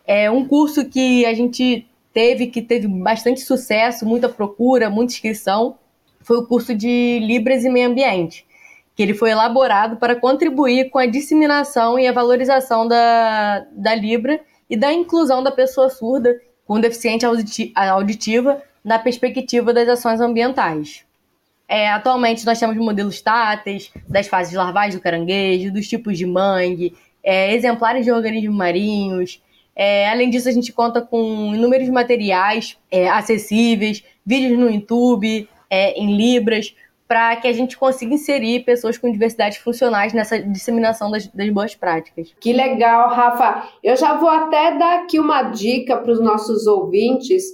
É um curso que a gente teve, que teve bastante sucesso, muita procura, muita inscrição, foi o curso de Libras e Meio Ambiente que ele foi elaborado para contribuir com a disseminação e a valorização da, da Libra e da inclusão da pessoa surda com deficiência auditiva na perspectiva das ações ambientais. É, atualmente nós temos modelos táteis das fases larvais do caranguejo, dos tipos de mangue, é, exemplares de organismos marinhos. É, além disso, a gente conta com inúmeros materiais é, acessíveis, vídeos no YouTube, é, em Libras, para que a gente consiga inserir pessoas com diversidades funcionais nessa disseminação das, das, boas práticas. Que legal, Rafa. Eu já vou até dar aqui uma dica para os nossos ouvintes.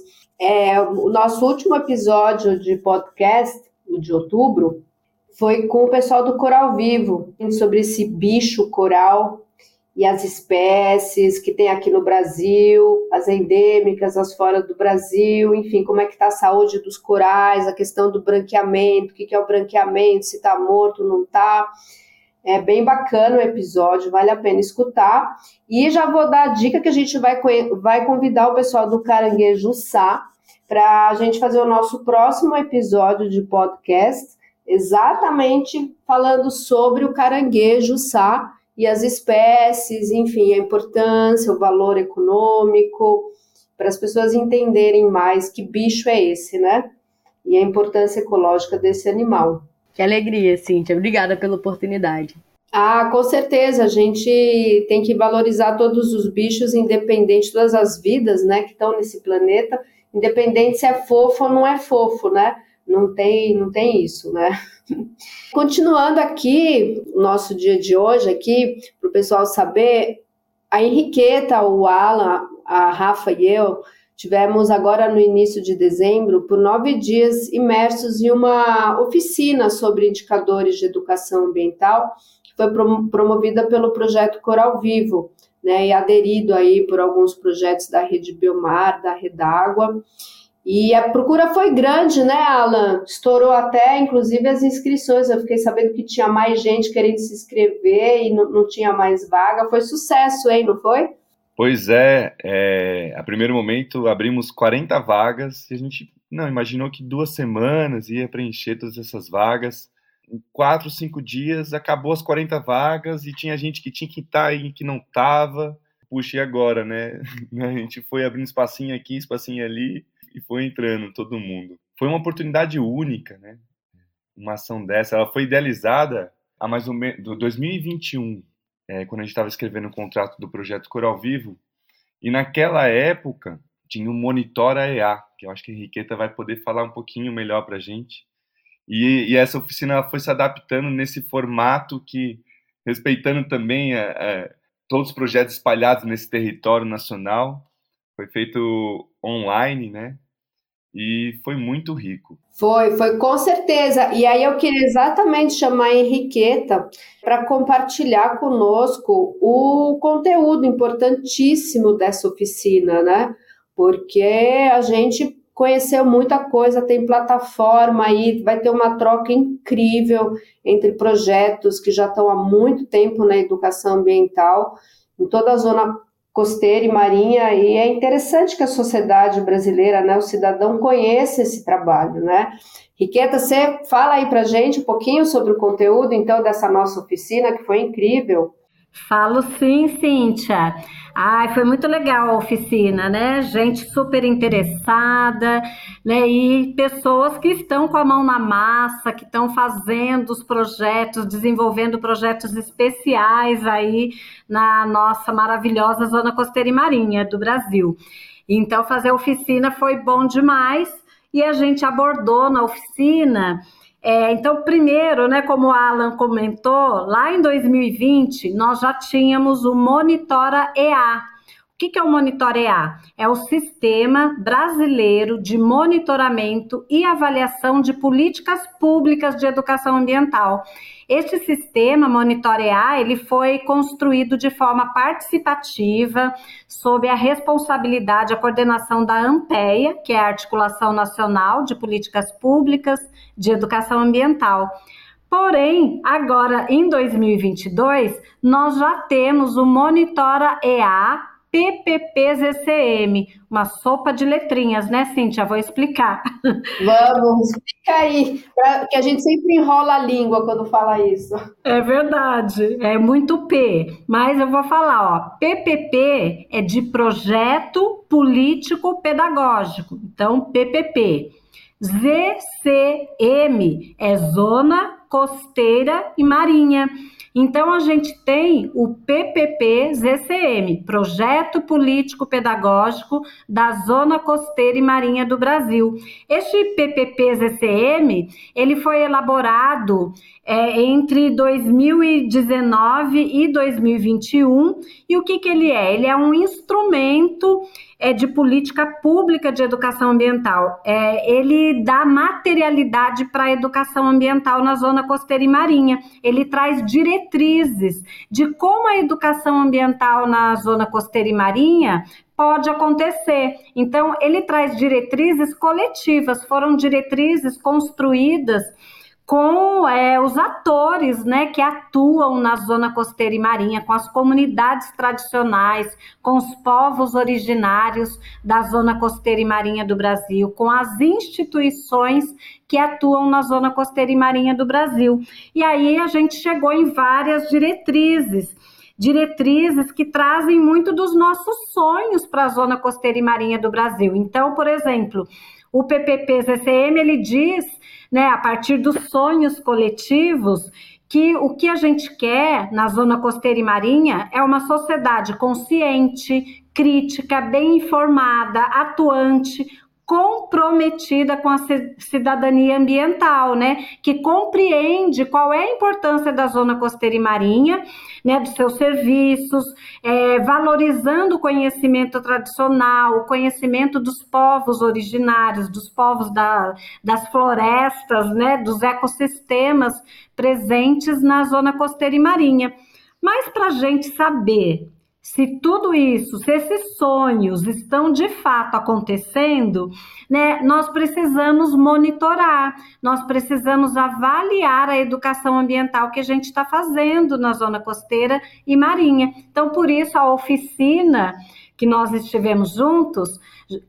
É, o nosso último episódio de podcast, o de outubro, foi com o pessoal do Coral Vivo, sobre esse bicho coral e as espécies que tem aqui no Brasil, as endêmicas, as fora do Brasil, enfim, como é que está a saúde dos corais, a questão do branqueamento, o que, é o branqueamento, se está morto, não está. É bem bacana o episódio, vale a pena escutar. E já vou dar a dica que a gente vai, vai convidar o pessoal do Caranguejo Sá para a gente fazer o nosso próximo episódio de podcast, exatamente falando sobre o caranguejo Sá e as espécies, enfim, a importância, o valor econômico, para as pessoas entenderem mais que bicho é esse, né? E a importância ecológica desse animal. Que alegria, Cíntia. Obrigada pela oportunidade. Ah, com certeza. A gente tem que valorizar todos os bichos, independente de todas as vidas, né, que estão nesse planeta, independente se é fofo ou não é fofo, né? Não tem, não tem isso, né? [laughs] Continuando aqui, nosso dia de hoje aqui, para o pessoal saber, a Henriqueta, o Alan, a Rafa e eu tivemos agora no início de dezembro, por nove dias, imersos em uma oficina sobre indicadores de educação ambiental, que foi promovida pelo projeto Coral Vivo, né, e aderido aí por alguns projetos da Rede Biomar, da Redágua. E a procura foi grande, né, Alan? Estourou até, inclusive, as inscrições. Eu fiquei sabendo que tinha mais gente querendo se inscrever e não, não tinha mais vaga. Foi sucesso, hein, não foi? Pois é, é, a primeiro momento abrimos 40 vagas e a gente não imaginou que duas semanas ia preencher todas essas vagas. Em quatro, cinco dias acabou as 40 vagas e tinha gente que tinha que estar e que não estava. Puxa, e agora, né? [laughs] A gente foi abrindo espacinho aqui, espacinho ali e foi entrando todo mundo. Foi uma oportunidade única, né? Uma ação dessa. Ela foi idealizada a mais ou menos 2021, é, quando a gente estava escrevendo o contrato do projeto Coral Vivo. E naquela época tinha o Monitora EA, que eu acho que a Henriqueta vai poder falar um pouquinho melhor para a gente. E, e, essa oficina foi se adaptando nesse formato que, respeitando também a, a, todos os projetos espalhados nesse território nacional, foi feito online, né? E foi muito rico. Foi, foi com certeza. E aí eu queria exatamente chamar a Henriqueta para compartilhar conosco o conteúdo importantíssimo dessa oficina, né? Porque a gente conheceu muita coisa, tem plataforma aí, vai ter uma troca incrível entre projetos que já estão há muito tempo na educação ambiental em toda a zona costeira e marinha, e é interessante que a sociedade brasileira, né, o cidadão conheça esse trabalho, né? Riqueta, você fala aí para gente um pouquinho sobre o conteúdo, então, dessa nossa oficina, que foi incrível. Falo sim, Cíntia. Ai, foi muito legal a oficina, né? Gente super interessada, né? E pessoas que estão com a mão na massa, que estão fazendo os projetos, desenvolvendo projetos especiais aí na nossa maravilhosa zona costeira e marinha do Brasil. Então, fazer oficina foi bom demais e a gente abordou na oficina é, então, primeiro, né, como o Alan comentou, lá em 2020 nós já tínhamos o Monitora EA. O que, que é o Monitora EA? É o Sistema Brasileiro de Monitoramento e Avaliação de Políticas Públicas de Educação Ambiental. Este sistema monitorear, ele foi construído de forma participativa, sob a responsabilidade, a coordenação da ANPEA, que é a Articulação Nacional de Políticas Públicas de Educação Ambiental. Porém, agora em 2022, nós já temos o Monitora EA PPPZCM, uma sopa de letrinhas, né, Cíntia? Vou explicar. [laughs] Vamos, explica aí, que a gente sempre enrola a língua quando fala isso. É verdade, é muito P, mas eu vou falar, ó, PPP é de projeto político pedagógico, então PPP. ZCM é zona costeira e marinha. Então, a gente tem o PPP-ZCM, Projeto Político Pedagógico da Zona Costeira e Marinha do Brasil. Este PPP-ZCM, ele foi elaborado é, entre 2019 e 2021. E o que, que ele é? Ele é um instrumento é, de política pública de educação ambiental. É, ele dá materialidade para a educação ambiental na zona costeira e marinha. Ele traz diretrizes de como a educação ambiental na zona costeira e marinha pode acontecer. Então, ele traz diretrizes coletivas, foram diretrizes construídas com é, os atores né, que atuam na zona costeira e marinha, com as comunidades tradicionais, com os povos originários da zona costeira e marinha do Brasil, com as instituições que atuam na zona costeira e marinha do Brasil. E aí a gente chegou em várias diretrizes. Diretrizes que trazem muito dos nossos sonhos para a zona costeira e marinha do Brasil. Então, por exemplo, o PPP-CCM ele diz né, a partir dos sonhos coletivos, que o que a gente quer na zona costeira e marinha é uma sociedade consciente, crítica, bem informada, atuante, comprometida com a cidadania ambiental, né, que compreende qual é a importância da zona costeira e marinha, né, dos seus serviços, é, valorizando o conhecimento tradicional, o conhecimento dos povos originários, dos povos da, das florestas, né, dos ecossistemas presentes na zona costeira e marinha. Mas para a gente saber se tudo isso, se esses sonhos estão de fato acontecendo, né, nós precisamos monitorar, nós precisamos avaliar a educação ambiental que a gente está fazendo na zona costeira e marinha. Então, por isso, a oficina que nós estivemos juntos,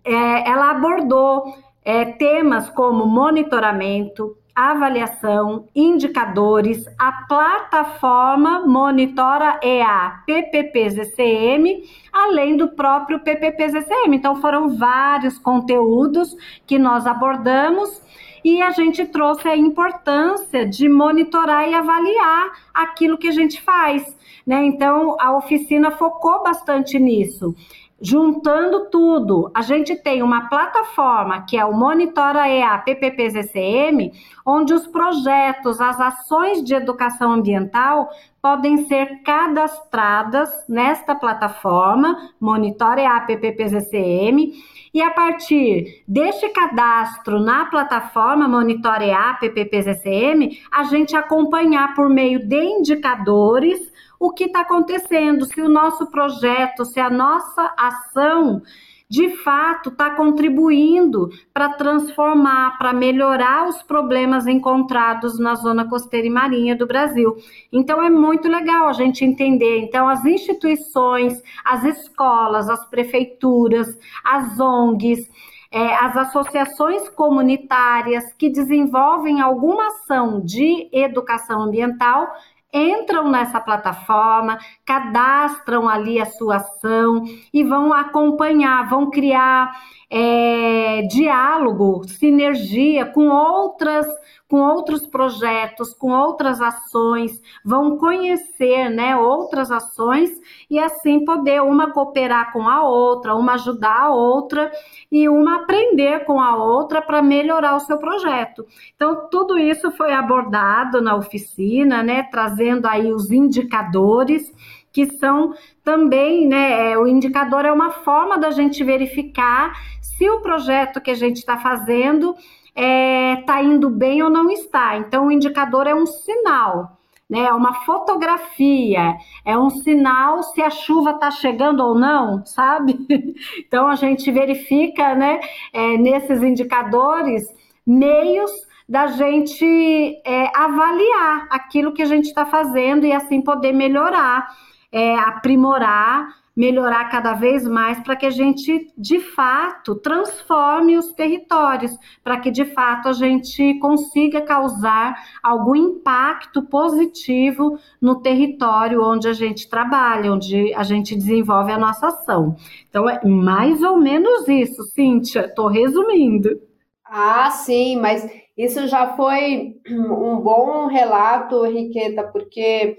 é, ela abordou é, temas como monitoramento, avaliação, indicadores, a plataforma monitora EA PPPZCM, além do próprio PPPZCM. Então foram vários conteúdos que nós abordamos e a gente trouxe a importância de monitorar e avaliar aquilo que a gente faz. Né? Então, a oficina focou bastante nisso. Juntando tudo, a gente tem uma plataforma que é o Monitora EA PPPZCM, onde os projetos, as ações de educação ambiental podem ser cadastradas nesta plataforma, Monitora EA PPPZCM, e a partir deste cadastro na plataforma Monitora EA PPPZCM, a gente acompanhar por meio de indicadores o que está acontecendo, se o nosso projeto, se a nossa ação de fato está contribuindo para transformar, para melhorar os problemas encontrados na zona costeira e marinha do Brasil. Então é muito legal a gente entender. Então as instituições, as escolas, as prefeituras, as ONGs, é, as associações comunitárias que desenvolvem alguma ação de educação ambiental entram nessa plataforma, cadastram ali a sua ação e vão acompanhar, vão criar é, diálogo, sinergia com outras com outros projetos, com outras ações, vão conhecer, né, outras ações e assim poder uma cooperar com a outra, uma ajudar a outra e uma aprender com a outra para melhorar o seu projeto. Então, tudo isso foi abordado na oficina, né, trazendo aí os indicadores que são também, né, é, o indicador é uma forma da gente verificar se o projeto que a gente está fazendo está é, tá indo bem ou não está. Então, o indicador é um sinal, né? É uma fotografia, é um sinal se a chuva está chegando ou não, sabe? [laughs] Então, a gente verifica, né, é, nesses indicadores, meios da gente é, avaliar aquilo que a gente está fazendo e assim poder melhorar, é, aprimorar melhorar cada vez mais para que a gente, de fato, transforme os territórios, para que, de fato, a gente consiga causar algum impacto positivo no território onde a gente trabalha, onde a gente desenvolve a nossa ação. Então, é mais ou menos isso, Cíntia, estou resumindo. Ah, sim, mas isso já foi um bom relato, Riqueta, porque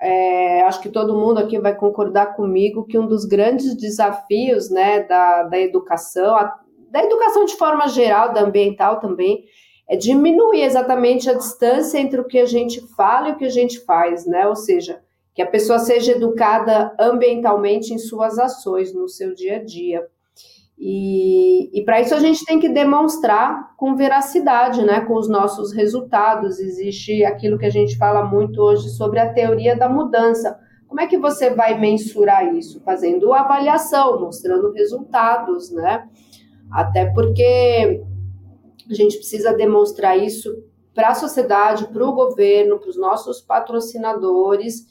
é, acho que todo mundo aqui vai concordar comigo que um dos grandes desafios né, da, da educação, a, da educação de forma geral, da ambiental também, é diminuir exatamente a distância entre o que a gente fala e o que a gente faz, né? Ou seja, que a pessoa seja educada ambientalmente em suas ações, no seu dia a dia. E, e para isso a gente tem que demonstrar com veracidade, né, com os nossos resultados. Existe aquilo que a gente fala muito hoje sobre a teoria da mudança. Como é que você vai mensurar isso? Fazendo avaliação, mostrando resultados, né? Até porque a gente precisa demonstrar isso para a sociedade, para o governo, para os nossos patrocinadores,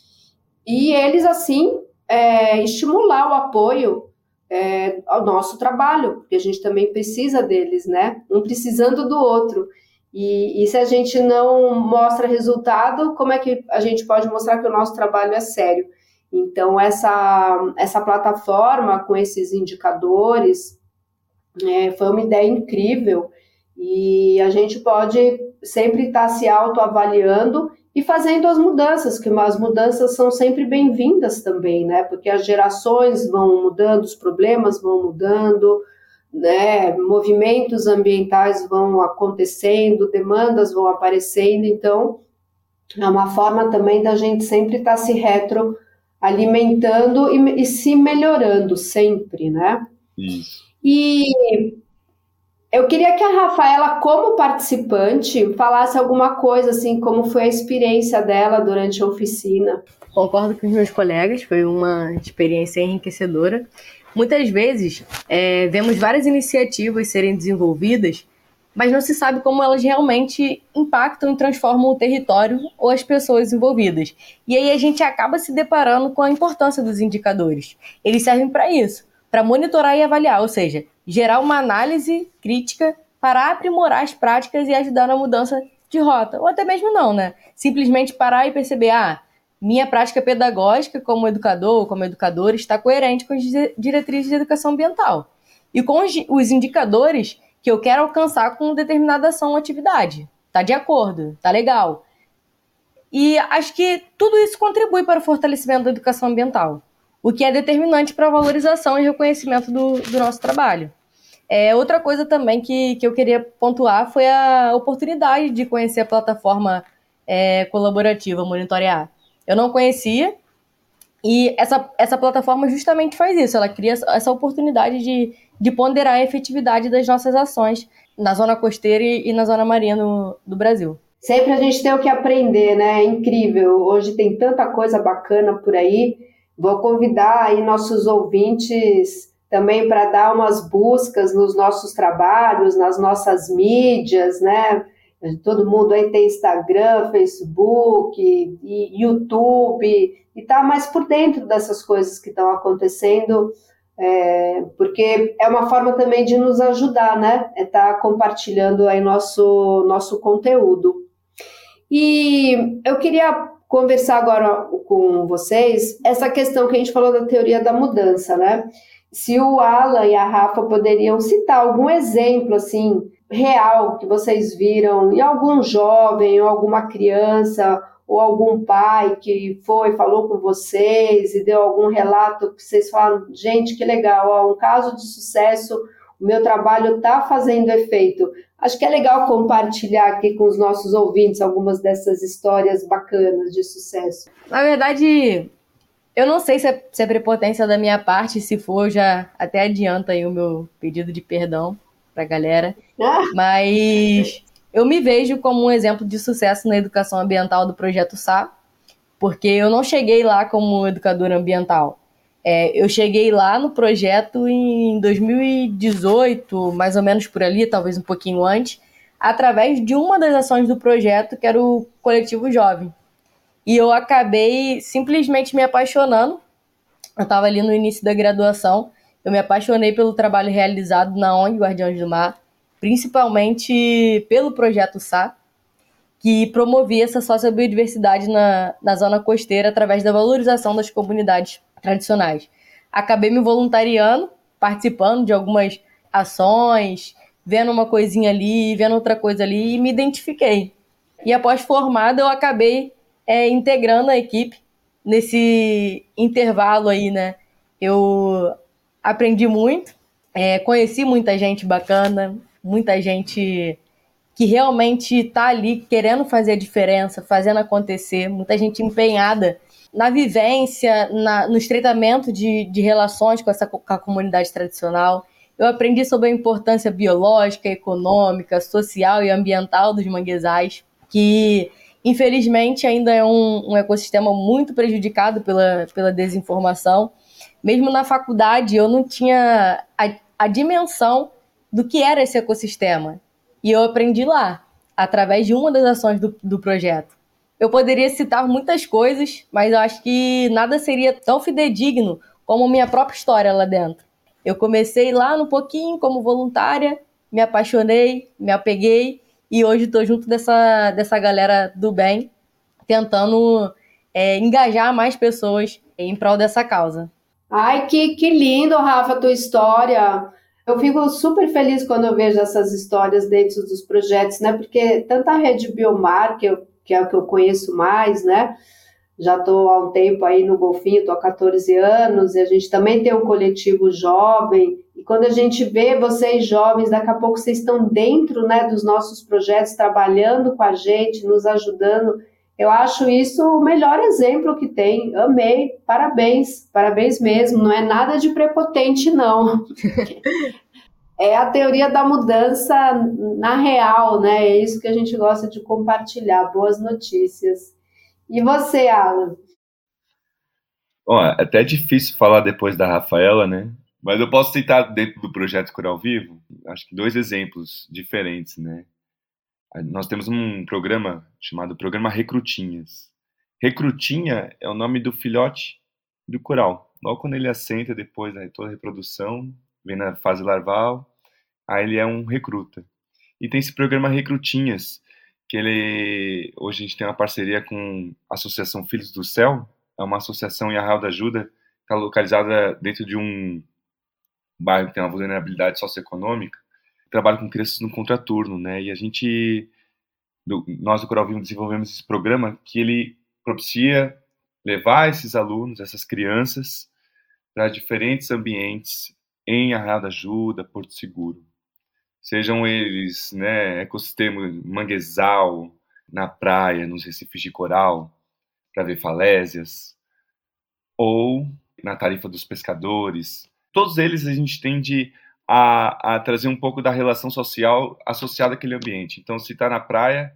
e eles, assim, é, estimular o apoio é, ao nosso trabalho, porque a gente também precisa deles, né? Um precisando do outro. E, e, se a gente não mostra resultado, como é que a gente pode mostrar que o nosso trabalho é sério? Então, essa, essa plataforma com esses indicadores é, foi uma ideia incrível e a gente pode sempre estar se autoavaliando e fazendo as mudanças, que as mudanças são sempre bem-vindas também, né? Porque as gerações vão mudando, os problemas vão mudando, né, movimentos ambientais vão acontecendo, demandas vão aparecendo, então é uma forma também da gente sempre estar tá se retroalimentando e, e se melhorando sempre, né? Isso. E eu queria que a Rafaela, como participante, falasse alguma coisa, assim, como foi a experiência dela durante a oficina. Concordo com os meus colegas, foi uma experiência enriquecedora. Muitas vezes é, vemos várias iniciativas serem desenvolvidas, mas não se sabe como elas realmente impactam e transformam o território ou as pessoas envolvidas. E aí a gente acaba se deparando com a importância dos indicadores. Eles servem para isso, para monitorar e avaliar, ou seja, gerar uma análise crítica para aprimorar as práticas e ajudar na mudança de rota. Ou até mesmo não, né? Simplesmente parar e perceber, ah, minha prática pedagógica como educador ou como educadora está coerente com as diretrizes de educação ambiental e com os indicadores que eu quero alcançar com determinada ação ou atividade. Tá de acordo, tá legal. E acho que tudo isso contribui para o fortalecimento da educação ambiental, o que é determinante para a valorização e reconhecimento do, do nosso trabalho. É, outra coisa também que, que eu queria pontuar foi a oportunidade de conhecer a plataforma é, colaborativa Monitorear. Eu não conhecia, e essa, essa plataforma justamente faz isso, ela cria essa oportunidade de, de ponderar a efetividade das nossas ações na zona costeira e, e na zona marinha do, do Brasil. Sempre a gente tem o que aprender, né? É incrível. Hoje tem tanta coisa bacana por aí. Vou convidar aí nossos ouvintes também para dar umas buscas nos nossos trabalhos, nas nossas mídias, né? Todo mundo aí tem Instagram, Facebook, e YouTube, e tá mais por dentro dessas coisas que estão acontecendo, é, porque é uma forma também de nos ajudar, né? É estar tá compartilhando aí nosso, nosso conteúdo. E eu queria conversar agora com vocês essa questão que a gente falou da teoria da mudança, né? Se o Alan e a Rafa poderiam citar algum exemplo assim real que vocês viram em algum jovem ou alguma criança ou algum pai que foi falou com vocês e deu algum relato que vocês falaram, gente, que legal, ó, um caso de sucesso, o meu trabalho está fazendo efeito. Acho que é legal compartilhar aqui com os nossos ouvintes algumas dessas histórias bacanas de sucesso. Na verdade, eu não sei se é, se é prepotência da minha parte, se for, já até adianta aí o meu pedido de perdão pra galera. Ah. Mas eu me vejo como um exemplo de sucesso na educação ambiental do projeto SA, porque eu não cheguei lá como educadora ambiental. É, eu cheguei lá no projeto em 2018, mais ou menos por ali, talvez um pouquinho antes, através de uma das ações do projeto, que era o Coletivo Jovem. E eu acabei simplesmente me apaixonando. Eu estava ali no início da graduação. Eu me apaixonei pelo trabalho realizado na ONG Guardiões do Mar, principalmente pelo projeto SA, que promovia essa sociobiodiversidade na, na zona costeira através da valorização das comunidades tradicionais. Acabei me voluntariando, participando de algumas ações, vendo uma coisinha ali, vendo outra coisa ali e me identifiquei. E após formada, eu acabei é, integrando a equipe nesse intervalo aí, né? Eu aprendi muito, é, conheci muita gente bacana, muita gente que realmente está ali querendo fazer a diferença, fazendo acontecer, muita gente empenhada na vivência, na, no estreitamento de, de relações com essa com a comunidade tradicional. Eu aprendi sobre a importância biológica, econômica, social e ambiental dos manguezais, que Infelizmente, ainda é um, um ecossistema muito prejudicado pela, pela desinformação. Mesmo na faculdade, eu não tinha a, a dimensão do que era esse ecossistema. E eu aprendi lá, através de uma das ações do, do projeto. Eu poderia citar muitas coisas, mas eu acho que nada seria tão fidedigno como minha própria história lá dentro. Eu comecei lá no pouquinho como voluntária, me apaixonei, me apeguei e hoje estou junto dessa, dessa galera do bem, tentando é, engajar mais pessoas em prol dessa causa. Ai, que, que lindo, Rafa, a tua história. Eu fico super feliz quando eu vejo essas histórias dentro dos projetos, né? Porque tanta rede Biomar, que, eu, que é o que eu conheço mais, né? Já estou há um tempo aí no Golfinho, estou há 14 anos, e a gente também tem um coletivo jovem, E quando a gente vê vocês jovens, daqui a pouco vocês estão dentro né, dos nossos projetos, trabalhando com a gente, nos ajudando. Eu acho isso o melhor exemplo que tem. Amei, parabéns, parabéns mesmo. Não é nada de prepotente, não. [laughs] é a teoria da mudança na real, né? É isso que a gente gosta de compartilhar, boas notícias. E você, Alan? Bom, é até difícil falar depois da Rafaela, né? Mas eu posso citar dentro do projeto Coral Vivo, acho que dois exemplos diferentes, né? Nós temos um programa chamado Programa Recrutinhas. Recrutinha é o nome do filhote do coral. Logo quando ele assenta, depois da né, toda a reprodução, vem na fase larval, aí ele é um recruta. E tem esse programa Recrutinhas, que ele hoje a gente tem uma parceria com a Associação Filhos do Céu, é uma associação em Arraial da Ajuda, está localizada dentro de um bairro que tem uma vulnerabilidade socioeconômica, trabalha com crianças no contraturno, né? E a gente, do, nós do Coral Vivo desenvolvemos esse programa que ele propicia levar esses alunos, essas crianças, para diferentes ambientes em Arraial da Ajuda, Porto Seguro. Sejam eles, né, ecossistema manguezal, na praia, nos recifes de coral, para ver falésias, ou na tarifa dos pescadores, todos eles a gente tende a, a trazer um pouco da relação social associada àquele ambiente. Então, se está na praia,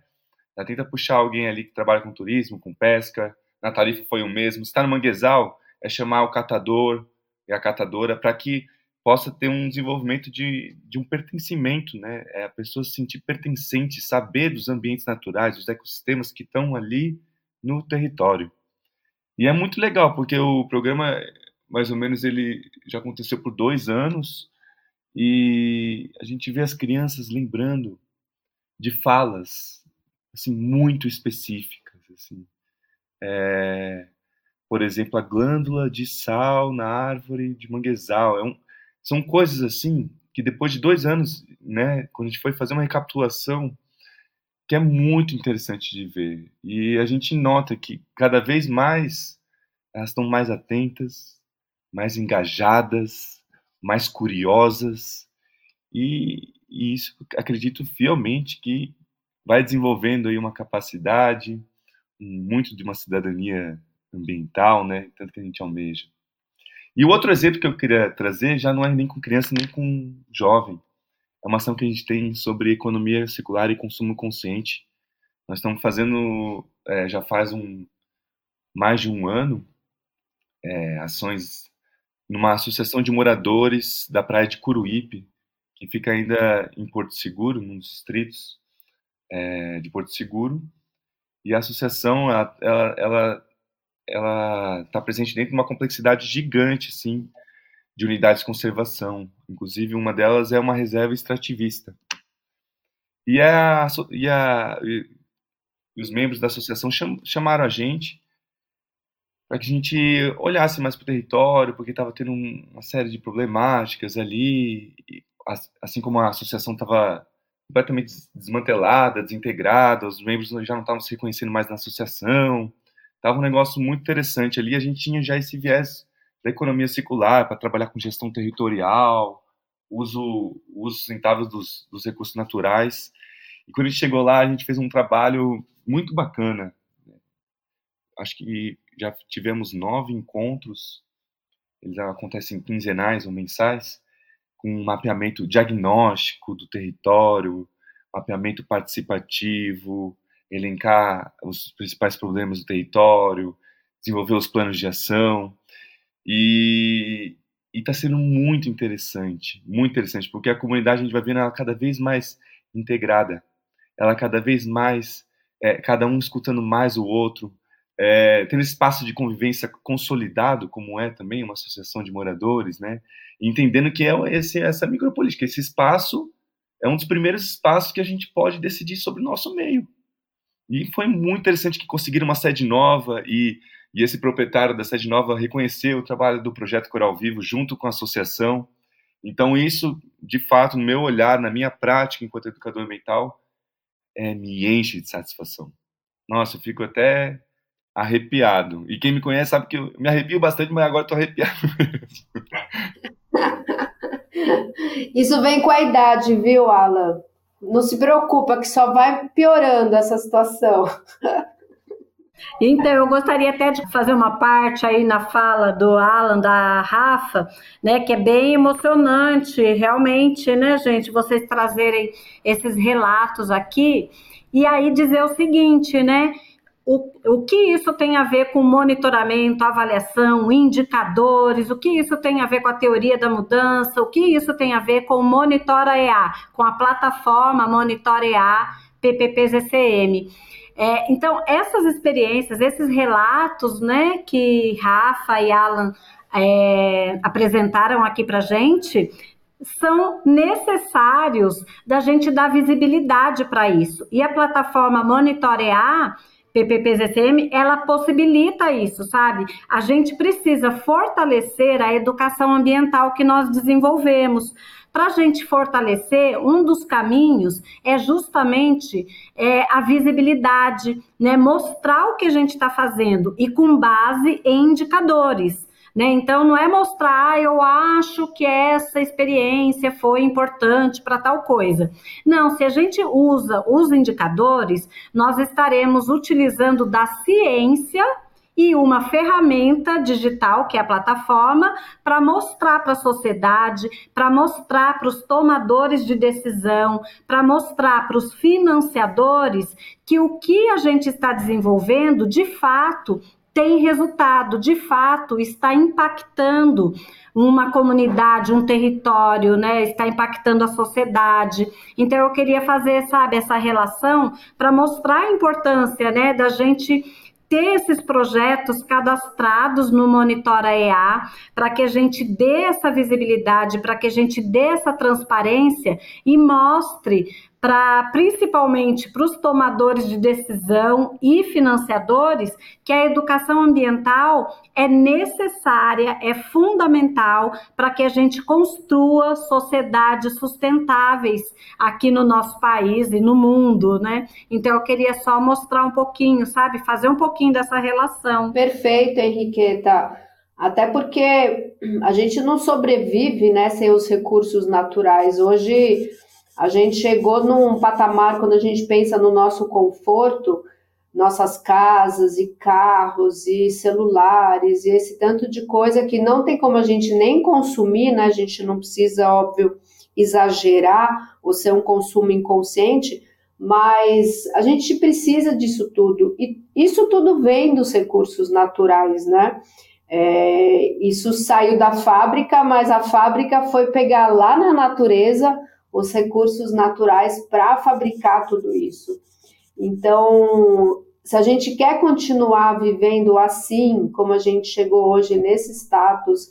já tenta puxar alguém ali que trabalha com turismo, com pesca. Na tarifa foi o mesmo. Se está no manguezal, é chamar o catador e a catadora para que possa ter um desenvolvimento de, de um pertencimento, né? É a pessoa se sentir pertencente, saber dos ambientes naturais, dos ecossistemas que estão ali no território. E é muito legal, porque o programa mais ou menos ele já aconteceu por dois anos e a gente vê as crianças lembrando de falas assim muito específicas assim. É, por exemplo a glândula de sal na árvore de manguezal é um, são coisas assim que depois de dois anos né quando a gente foi fazer uma recapitulação que é muito interessante de ver. E a gente nota que cada vez mais elas estão mais atentas mais engajadas, mais curiosas, e, e isso acredito fielmente que vai desenvolvendo aí uma capacidade, muito de uma cidadania ambiental, né, tanto que a gente almeja. E o outro exemplo que eu queria trazer já não é nem com criança nem com jovem. É uma ação que a gente tem sobre economia circular e consumo consciente. Nós estamos fazendo, é, já faz um, mais de um ano, é, ações numa associação de moradores da praia de Curuípe, que fica ainda em Porto Seguro, num dos distritos é, de Porto Seguro. E a associação, ela, ela, ela está presente dentro de uma complexidade gigante, assim, de unidades de conservação. Inclusive, uma delas é uma reserva extrativista. E, a, e, a, e os membros da associação cham, chamaram a gente para que a gente olhasse mais para o território, porque estava tendo uma série de problemáticas ali, assim como a associação estava completamente desmantelada, desintegrada, os membros já não estavam se reconhecendo mais na associação, estava um negócio muito interessante ali, a gente tinha já esse viés da economia circular para trabalhar com gestão territorial, uso, uso sustentável dos, dos recursos naturais, e quando a gente chegou lá, a gente fez um trabalho muito bacana, acho que já tivemos nove encontros, eles acontecem quinzenais ou mensais, com mapeamento diagnóstico do território, mapeamento participativo, elencar os principais problemas do território, desenvolver os planos de ação. E está sendo muito interessante, muito interessante, porque a comunidade a gente vai vendo ela cada vez mais integrada, ela cada vez mais, é, cada um escutando mais o outro, é, tendo espaço de convivência consolidado, como é também uma associação de moradores, né? entendendo que é esse, essa micropolítica, esse espaço é um dos primeiros espaços que a gente pode decidir sobre o nosso meio. E foi muito interessante que conseguiram uma sede nova e, e esse proprietário da sede nova reconheceu o trabalho do projeto Coral Vivo junto com a associação. Então isso, de fato, no meu olhar, na minha prática enquanto educador mental, é, me enche de satisfação. Nossa, eu fico até arrepiado. E quem me conhece sabe que eu me arrepio bastante, mas agora estou arrepiado [laughs] mesmo. Isso vem com a idade, viu, Alan? Não se preocupa, que só vai piorando essa situação. [laughs] Então, eu gostaria até de fazer uma parte aí na fala do Alan, da Rafa, né, que é bem emocionante, realmente, né, gente, vocês trazerem esses relatos aqui, e aí dizer o seguinte, né, o, o que isso tem a ver com monitoramento, avaliação, indicadores, o que isso tem a ver com a teoria da mudança, o que isso tem a ver com o Monitora EA, com a plataforma Monitora EA PPPZCM. É, então, essas experiências, esses relatos né, que Rafa e Alan é, apresentaram aqui para gente, são necessários da gente dar visibilidade para isso. E a plataforma Monitorear PPPZCM, ela possibilita isso, sabe? A gente precisa fortalecer a educação ambiental que nós desenvolvemos. Para a gente fortalecer, um dos caminhos é justamente é, a visibilidade, né? mostrar o que a gente está fazendo e com base em indicadores. Né? Então, não é mostrar, ah, eu acho que essa experiência foi importante para tal coisa. Não, se a gente usa os indicadores, nós estaremos utilizando da ciência e uma ferramenta digital, que é a plataforma, para mostrar para a sociedade, para mostrar para os tomadores de decisão, para mostrar para os financiadores que o que a gente está desenvolvendo, de fato, tem resultado, de fato, está impactando uma comunidade, um território, né? Está impactando a sociedade. Então eu queria fazer, sabe, essa relação para mostrar a importância, né, da gente ter esses projetos cadastrados no Monitora EA, para que a gente dê essa visibilidade, para que a gente dê essa transparência e mostre para principalmente para os tomadores de decisão e financiadores que a educação ambiental é necessária, é fundamental para que a gente construa sociedades sustentáveis aqui no nosso país e no mundo, né? Então eu queria só mostrar um pouquinho, sabe, fazer um pouquinho dessa relação. Perfeito, Henriqueta. Até porque a gente não sobrevive, né, sem os recursos naturais. Hoje a gente chegou num patamar, quando a gente pensa no nosso conforto, nossas casas e carros e celulares e esse tanto de coisa que não tem como a gente nem consumir, né? A gente não precisa, óbvio, exagerar ou ser um consumo inconsciente, mas a gente precisa disso tudo. E isso tudo vem dos recursos naturais, né? É, isso saiu da fábrica, mas a fábrica foi pegar lá na natureza os recursos naturais para fabricar tudo isso. Então, se a gente quer continuar vivendo assim, como a gente chegou hoje nesse status,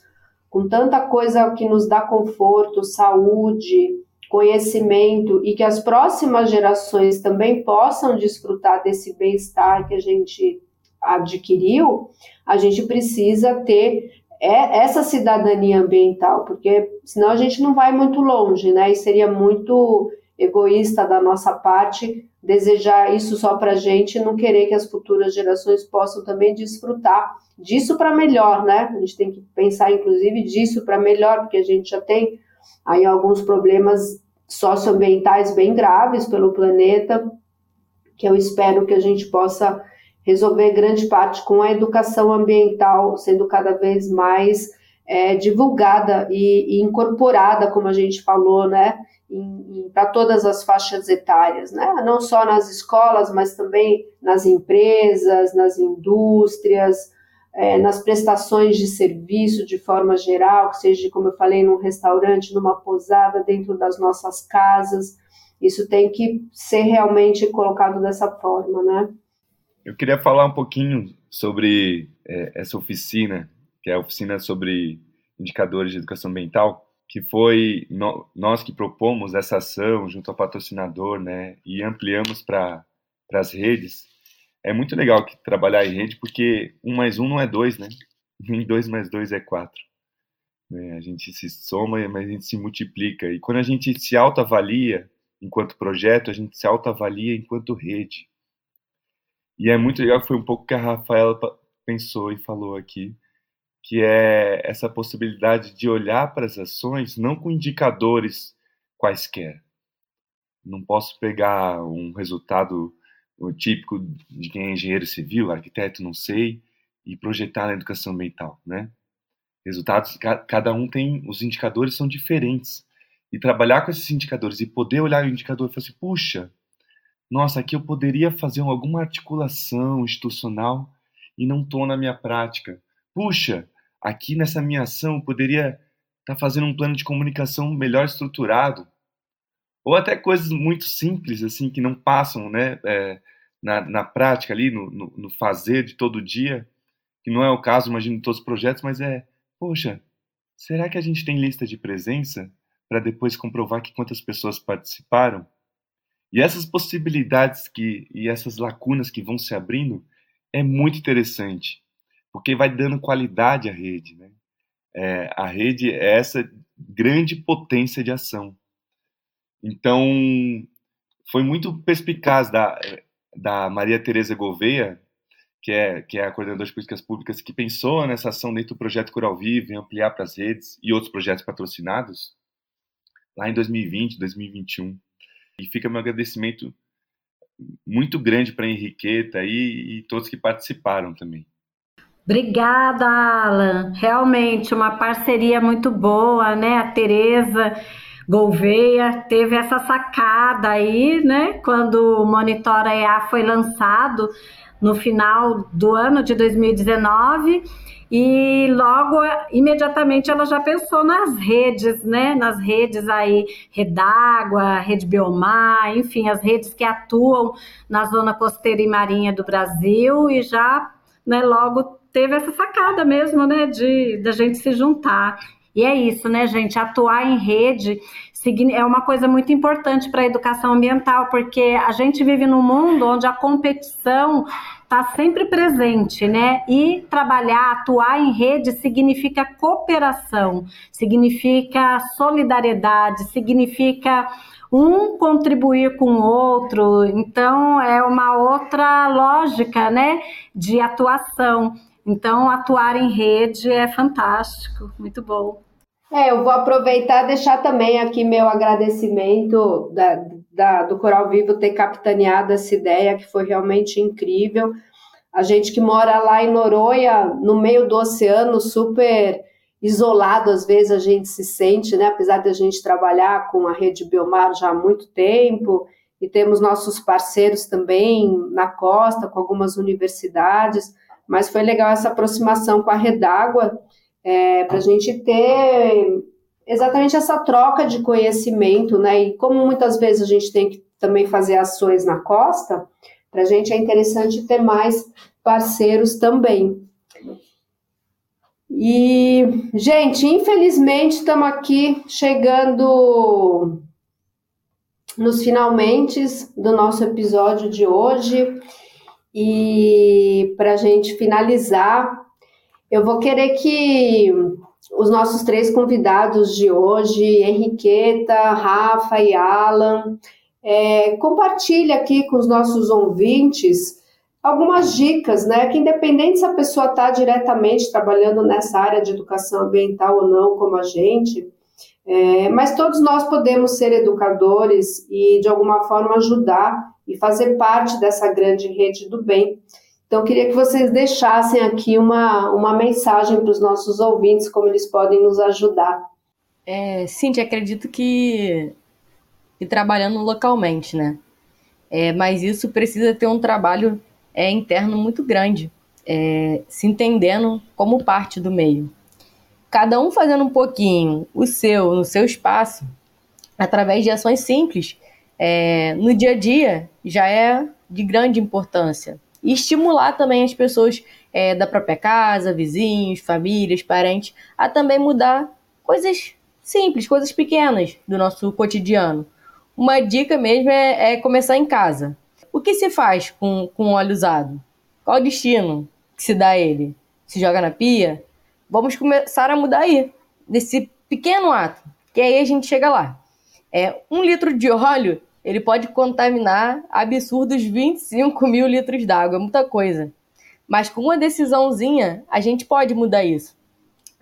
com tanta coisa que nos dá conforto, saúde, conhecimento e que as próximas gerações também possam desfrutar desse bem-estar que a gente adquiriu, a gente precisa ter é essa cidadania ambiental, porque senão a gente não vai muito longe, né? E seria muito egoísta da nossa parte desejar isso só para a gente e não querer que as futuras gerações possam também desfrutar disso para melhor, né? A gente tem que pensar, inclusive, disso para melhor, porque a gente já tem aí alguns problemas socioambientais bem graves pelo planeta, que eu espero que a gente possa resolver grande parte com a educação ambiental sendo cada vez mais é, divulgada e, e, incorporada, como a gente falou, né, para todas as faixas etárias, né, não só nas escolas, mas também nas empresas, nas indústrias, é, nas prestações de serviço de forma geral, que seja, como eu falei, num restaurante, numa posada, dentro das nossas casas. Isso tem que ser realmente colocado dessa forma, né? Eu queria falar um pouquinho sobre é, essa oficina, que é a oficina sobre indicadores de educação ambiental, que foi no, nós que propomos essa ação junto ao patrocinador, né, e ampliamos para as redes. É muito legal que trabalhar em rede, porque um mais um não é dois, né? [laughs] Nem dois mais dois é quatro. Né? A gente se soma, mas a gente se multiplica. E quando a gente se autoavalia enquanto projeto, a gente se autoavalia enquanto rede. E é muito legal, foi um pouco que a Rafaela pensou e falou aqui, que é essa possibilidade de olhar para as ações não com indicadores quaisquer. Não posso pegar um resultado típico de quem é engenheiro civil, arquiteto, não sei, e projetar na educação ambiental, né? Resultados, cada um tem, os indicadores são diferentes. E trabalhar com esses indicadores e poder olhar o indicador e falar assim, puxa, nossa, aqui eu poderia fazer alguma articulação institucional e não estou na minha prática. Puxa, aqui nessa minha ação eu poderia estar tá fazendo um plano de comunicação melhor estruturado. Ou até coisas muito simples, assim, que não passam né, é, na, na prática ali, no, no, no fazer de todo dia, que não é o caso, imagino, de todos os projetos, mas é, poxa, será que a gente tem lista de presença para depois comprovar que quantas pessoas participaram? E essas possibilidades que e essas lacunas que vão se abrindo é muito interessante, porque vai dando qualidade à rede, né? É, a rede é essa grande potência de ação. Então, foi muito perspicaz da, da Maria Tereza Gouveia, que é, que é a coordenadora de políticas públicas, que pensou nessa ação dentro do projeto Coral Vivo, em ampliar para as redes e outros projetos patrocinados, lá em 2020, 2021. E fica meu agradecimento muito grande para a Henriqueta e, e todos que participaram também. Obrigada, Alan. Realmente uma parceria muito boa, né? A Tereza Gouveia teve essa sacada aí, né? Quando o Monitora EA foi lançado no final do ano de 2019 e logo imediatamente ela já pensou nas redes, né? Nas redes aí, Redágua, Rede Biomar, enfim, as redes que atuam na zona costeira e marinha do Brasil e já, né, logo teve essa sacada mesmo, né, de da gente se juntar. E é isso, né, gente? Atuar em rede é uma coisa muito importante para a educação ambiental, porque a gente vive num mundo onde a competição está sempre presente, né? E trabalhar, atuar em rede significa cooperação, significa solidariedade, significa um contribuir com o outro. Então, é uma outra lógica, né, de atuação. Então, atuar em rede é fantástico, muito bom. É, eu vou aproveitar e deixar também aqui meu agradecimento da, da, do Coral Vivo ter capitaneado essa ideia, que foi realmente incrível. A gente que mora lá em Noronha, no meio do oceano, super isolado, às vezes a gente se sente, né? Apesar de a gente trabalhar com a rede Biomar já há muito tempo, e temos nossos parceiros também na costa, com algumas universidades, mas foi legal essa aproximação com a Redágua, é, para a gente ter exatamente essa troca de conhecimento, né? E como muitas vezes a gente tem que também fazer ações na costa, para a gente é interessante ter mais parceiros também. E, gente, infelizmente estamos aqui chegando nos finalmente do nosso episódio de hoje. E para a gente finalizar, eu vou querer que os nossos três convidados de hoje, Henriqueta, Rafa e Alan, é, compartilhe aqui com os nossos ouvintes algumas dicas, né? Que independente se a pessoa está diretamente trabalhando nessa área de educação ambiental ou não, como a gente, é, mas todos nós podemos ser educadores e de alguma forma ajudar e fazer parte dessa grande rede do bem. Então, eu queria que vocês deixassem aqui uma, uma mensagem para os nossos ouvintes, como eles podem nos ajudar. É, Cintia, acredito que, que trabalhando localmente, né? É, mas isso precisa ter um trabalho é, interno muito grande, é, se entendendo como parte do meio. Cada um fazendo um pouquinho o seu, no seu espaço, através de ações simples, é, no dia a dia, já é de grande importância e estimular também as pessoas é, da própria casa, vizinhos, famílias, parentes, a também mudar coisas simples, coisas pequenas do nosso cotidiano. Uma dica mesmo é, é começar em casa. O que se faz com, com óleo usado? Qual o destino que se dá a ele? Se joga na pia? Vamos começar a mudar aí, nesse pequeno ato, que aí a gente chega lá. É, um litro de óleo ele pode contaminar absurdos 25 mil litros d'água, muita coisa. Mas com uma decisãozinha, a gente pode mudar isso.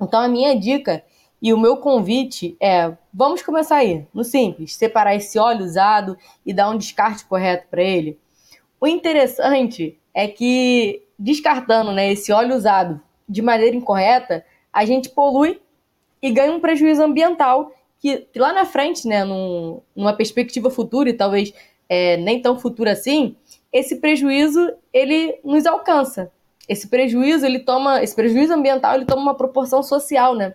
Então a minha dica e o meu convite é: vamos começar aí, no simples, separar esse óleo usado e dar um descarte correto para ele. O interessante é que descartando, né, esse óleo usado de maneira incorreta, a gente polui e ganha um prejuízo ambiental que, lá na frente, né, num, numa perspectiva futura e talvez é, nem tão futura assim, esse prejuízo ele nos alcança. Esse prejuízo ele toma, esse prejuízo ambiental ele toma uma proporção social, né?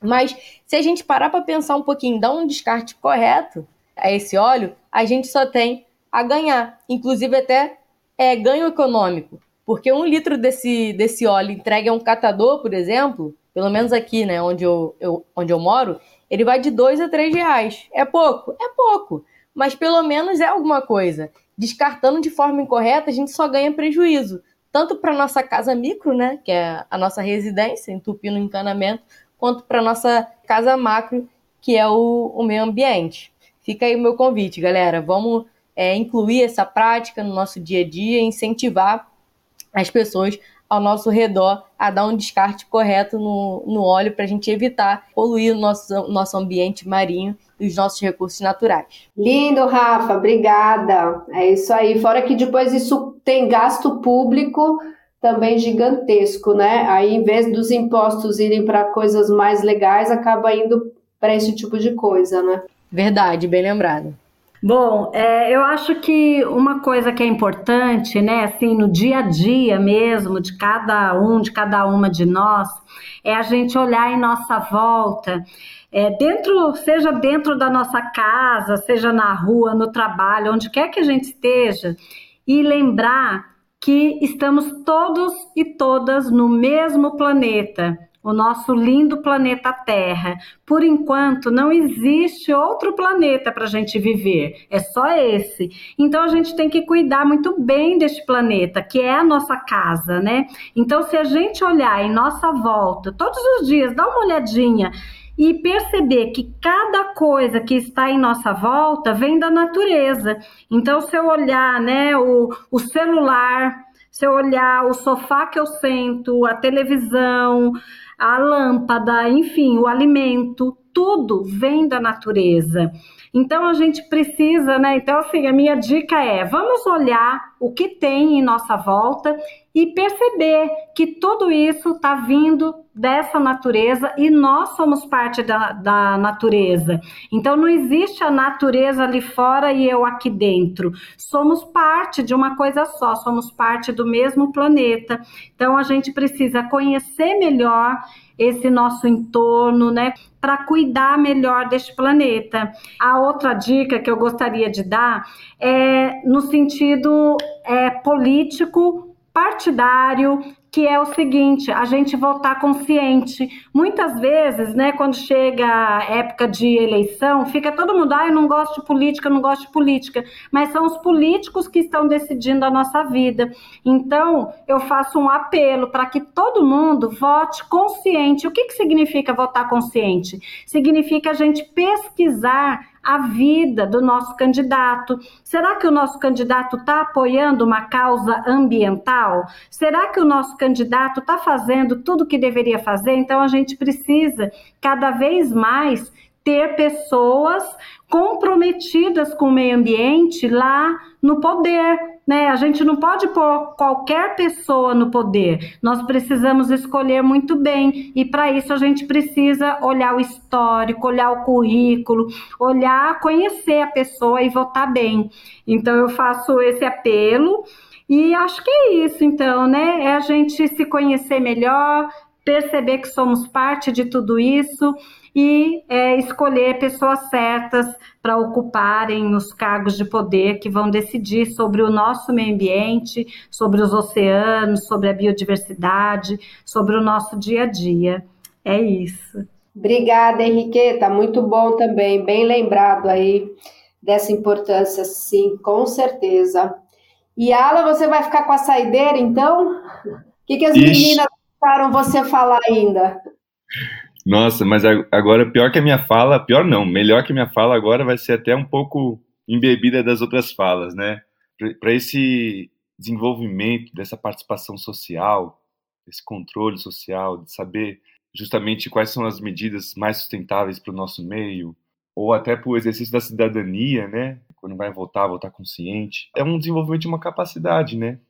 Mas se a gente parar para pensar um pouquinho, dar um descarte correto a esse óleo, a gente só tem a ganhar, inclusive até é, ganho econômico. Porque um litro desse, desse óleo entregue a um catador, por exemplo, pelo menos aqui, né, onde eu, eu, onde eu moro, ele vai de dois a três reais. É pouco? É pouco. Mas pelo menos é alguma coisa. Descartando de forma incorreta, a gente só ganha prejuízo. Tanto para nossa casa micro, né, que é a nossa residência, entupindo encanamento, quanto para nossa casa macro, que é o, o meio ambiente. Fica aí o meu convite, galera. Vamos é, incluir essa prática no nosso dia a dia, incentivar as pessoas ao nosso redor a dar um descarte correto no, no óleo para a gente evitar poluir o nosso, nosso ambiente marinho e os nossos recursos naturais. Lindo, Rafa, obrigada. É isso aí. Fora que depois isso tem gasto público também gigantesco, né? Aí, em vez dos impostos irem para coisas mais legais, acaba indo para esse tipo de coisa, né? Verdade, bem lembrado. Bom, é, eu acho que uma coisa que é importante, né, assim, no dia a dia mesmo, de cada um, de cada uma de nós, é a gente olhar em nossa volta, é, dentro, seja dentro da nossa casa, seja na rua, no trabalho, onde quer que a gente esteja, e lembrar que estamos todos e todas no mesmo planeta, o nosso lindo planeta Terra. Por enquanto, não existe outro planeta para a gente viver, é só esse. Então, a gente tem que cuidar muito bem deste planeta, que é a nossa casa, né? Então, se a gente olhar em nossa volta todos os dias, dá uma olhadinha e perceber que cada coisa que está em nossa volta vem da natureza. Então, se eu olhar né, o, o celular, se eu olhar o sofá que eu sento, a televisão, a lâmpada, enfim, o alimento, tudo vem da natureza. Então a gente precisa, né? Então, assim, a minha dica é: vamos olhar o que tem em nossa volta e perceber que tudo isso está vindo dessa natureza e nós somos parte da, da natureza. Então não existe a natureza ali fora e eu aqui dentro. Somos parte de uma coisa só, somos parte do mesmo planeta. Então a gente precisa conhecer melhor esse nosso entorno, né, para cuidar melhor deste planeta. A outra dica que eu gostaria de dar é no sentido é, político partidário, que é o seguinte, a gente votar consciente. Muitas vezes, né, quando chega a época de eleição, fica todo mundo, ah, eu não gosto de política, eu não gosto de política, mas são os políticos que estão decidindo a nossa vida. Então, eu faço um apelo para que todo mundo vote consciente. O que, que significa votar consciente? Significa a gente pesquisar a vida do nosso candidato. Será que o nosso candidato está apoiando uma causa ambiental? Será que o nosso candidato está fazendo tudo o que deveria fazer? Então a gente precisa cada vez mais ter pessoas comprometidas com o meio ambiente lá no poder, né? A gente não pode pôr qualquer pessoa no poder. Nós precisamos escolher muito bem e para isso a gente precisa olhar o histórico, olhar o currículo, olhar, conhecer a pessoa e votar bem. Então eu faço esse apelo e acho que é isso, então, né? É a gente se conhecer melhor, perceber que somos parte de tudo isso e é, escolher pessoas certas para ocuparem os cargos de poder que vão decidir sobre o nosso meio ambiente, sobre os oceanos, sobre a biodiversidade, sobre o nosso dia a dia. É isso. Obrigada, Henriqueta. Muito bom também, bem lembrado aí dessa importância, sim, com certeza. E Ala, você vai ficar com a saideira, então? O que, que as Ixi. meninas deixaram você falar ainda? Nossa, mas agora pior que a minha fala, pior não, melhor que a minha fala agora vai ser até um pouco embebida das outras falas, né? Para esse desenvolvimento dessa participação social, esse controle social, de saber justamente quais são as medidas mais sustentáveis para o nosso meio, ou até para o exercício da cidadania, né? Quando vai votar, votar consciente. É um desenvolvimento de uma capacidade, né?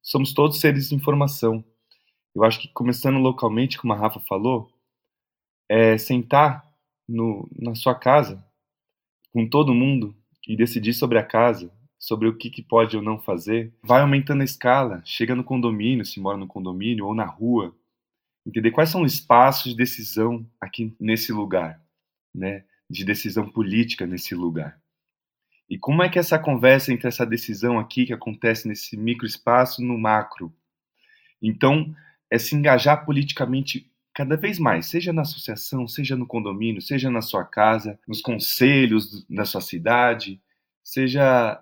Somos todos seres de informação. Eu acho que começando localmente, como a Rafa falou, é sentar no, na sua casa com todo mundo e decidir sobre a casa, sobre o que, que pode ou não fazer, vai aumentando a escala, chega no condomínio, se mora no condomínio ou na rua, entender quais são os espaços de decisão aqui nesse lugar, né? De decisão política nesse lugar. E como é que essa conversa entre essa decisão aqui que acontece nesse microespaço no macro? Então, é se engajar politicamente cada vez mais, seja na associação, seja no condomínio, seja na sua casa, nos conselhos da sua cidade, seja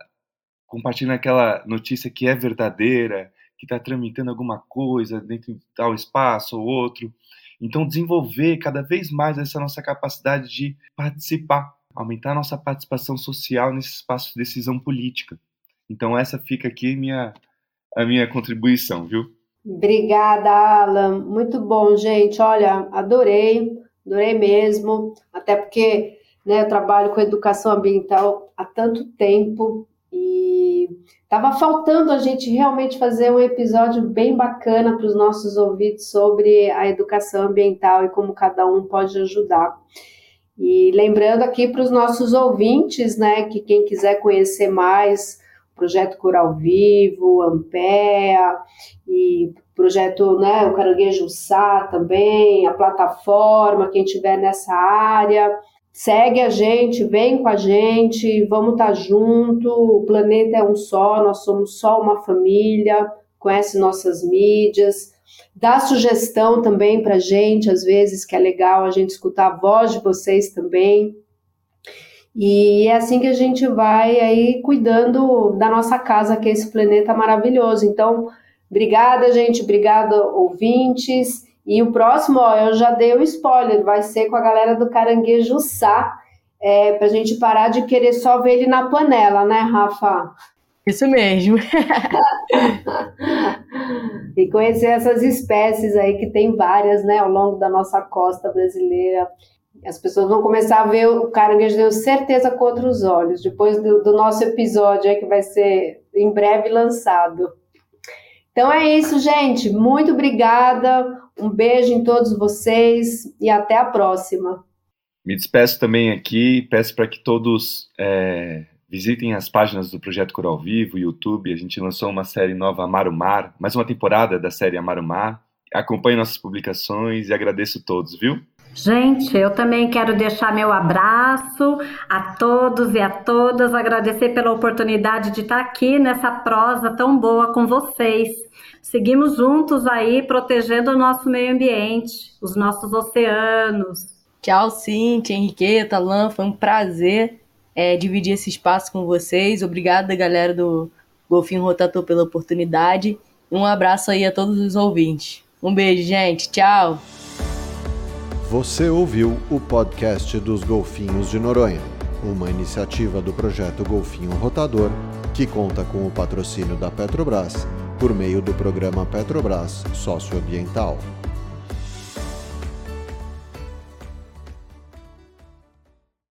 compartilhando aquela notícia que é verdadeira, que está tramitando alguma coisa dentro de tal espaço ou outro. Então, desenvolver cada vez mais essa nossa capacidade de participar, aumentar a nossa participação social nesse espaço de decisão política. Então, essa fica aqui minha, a minha contribuição, viu? Obrigada, Alan. Muito bom, gente. Olha, adorei, adorei mesmo. Até porque né, eu trabalho com educação ambiental há tanto tempo e estava faltando a gente realmente fazer um episódio bem bacana para os nossos ouvintes sobre a educação ambiental e como cada um pode ajudar. E lembrando aqui para os nossos ouvintes, né, que quem quiser conhecer mais Projeto Coral Vivo, Ampea e projeto, né, o Caranguejo Sá também, a plataforma, quem tiver nessa área, segue a gente, vem com a gente, vamos estar tá junto, o planeta é um só, nós somos só uma família, conhece nossas mídias, dá sugestão também para gente, às vezes, que é legal a gente escutar a voz de vocês também, e é assim que a gente vai aí cuidando da nossa casa, que é esse planeta maravilhoso. Então, obrigada, gente, obrigada, ouvintes. E o próximo, ó, eu já dei o spoiler, vai ser com a galera do Caranguejo Sá, é, para a gente parar de querer só ver ele na panela, né, Rafa? Isso mesmo. [laughs] e conhecer essas espécies aí, que tem várias, né, ao longo da nossa costa brasileira. As pessoas vão começar a ver o caranguejo, tenho certeza, com outros olhos, depois do, do nosso episódio aí, que vai ser em breve lançado. Então é isso, gente. Muito obrigada. Um beijo em todos vocês e até a próxima. Me despeço também aqui. Peço para que todos é, visitem as páginas do Projeto Coral Vivo, YouTube. A gente lançou uma série nova, Amar o Mar, mais uma temporada da série Amar o Mar. Acompanhe nossas publicações e agradeço a todos, viu? Gente, eu também quero deixar meu abraço a todos e a todas, agradecer pela oportunidade de estar aqui nessa prosa tão boa com vocês. Seguimos juntos aí protegendo o nosso meio ambiente, os nossos oceanos. Tchau, Cintia, Henriqueta, Lan, foi um prazer é, dividir esse espaço com vocês. Obrigada, galera do Golfinho Rotator, pela oportunidade. Um abraço aí a todos os ouvintes. Um beijo, gente. Tchau. Você ouviu o podcast dos Golfinhos de Noronha, uma iniciativa do projeto Golfinho Rotador, que conta com o patrocínio da Petrobras por meio do programa Petrobras Socioambiental.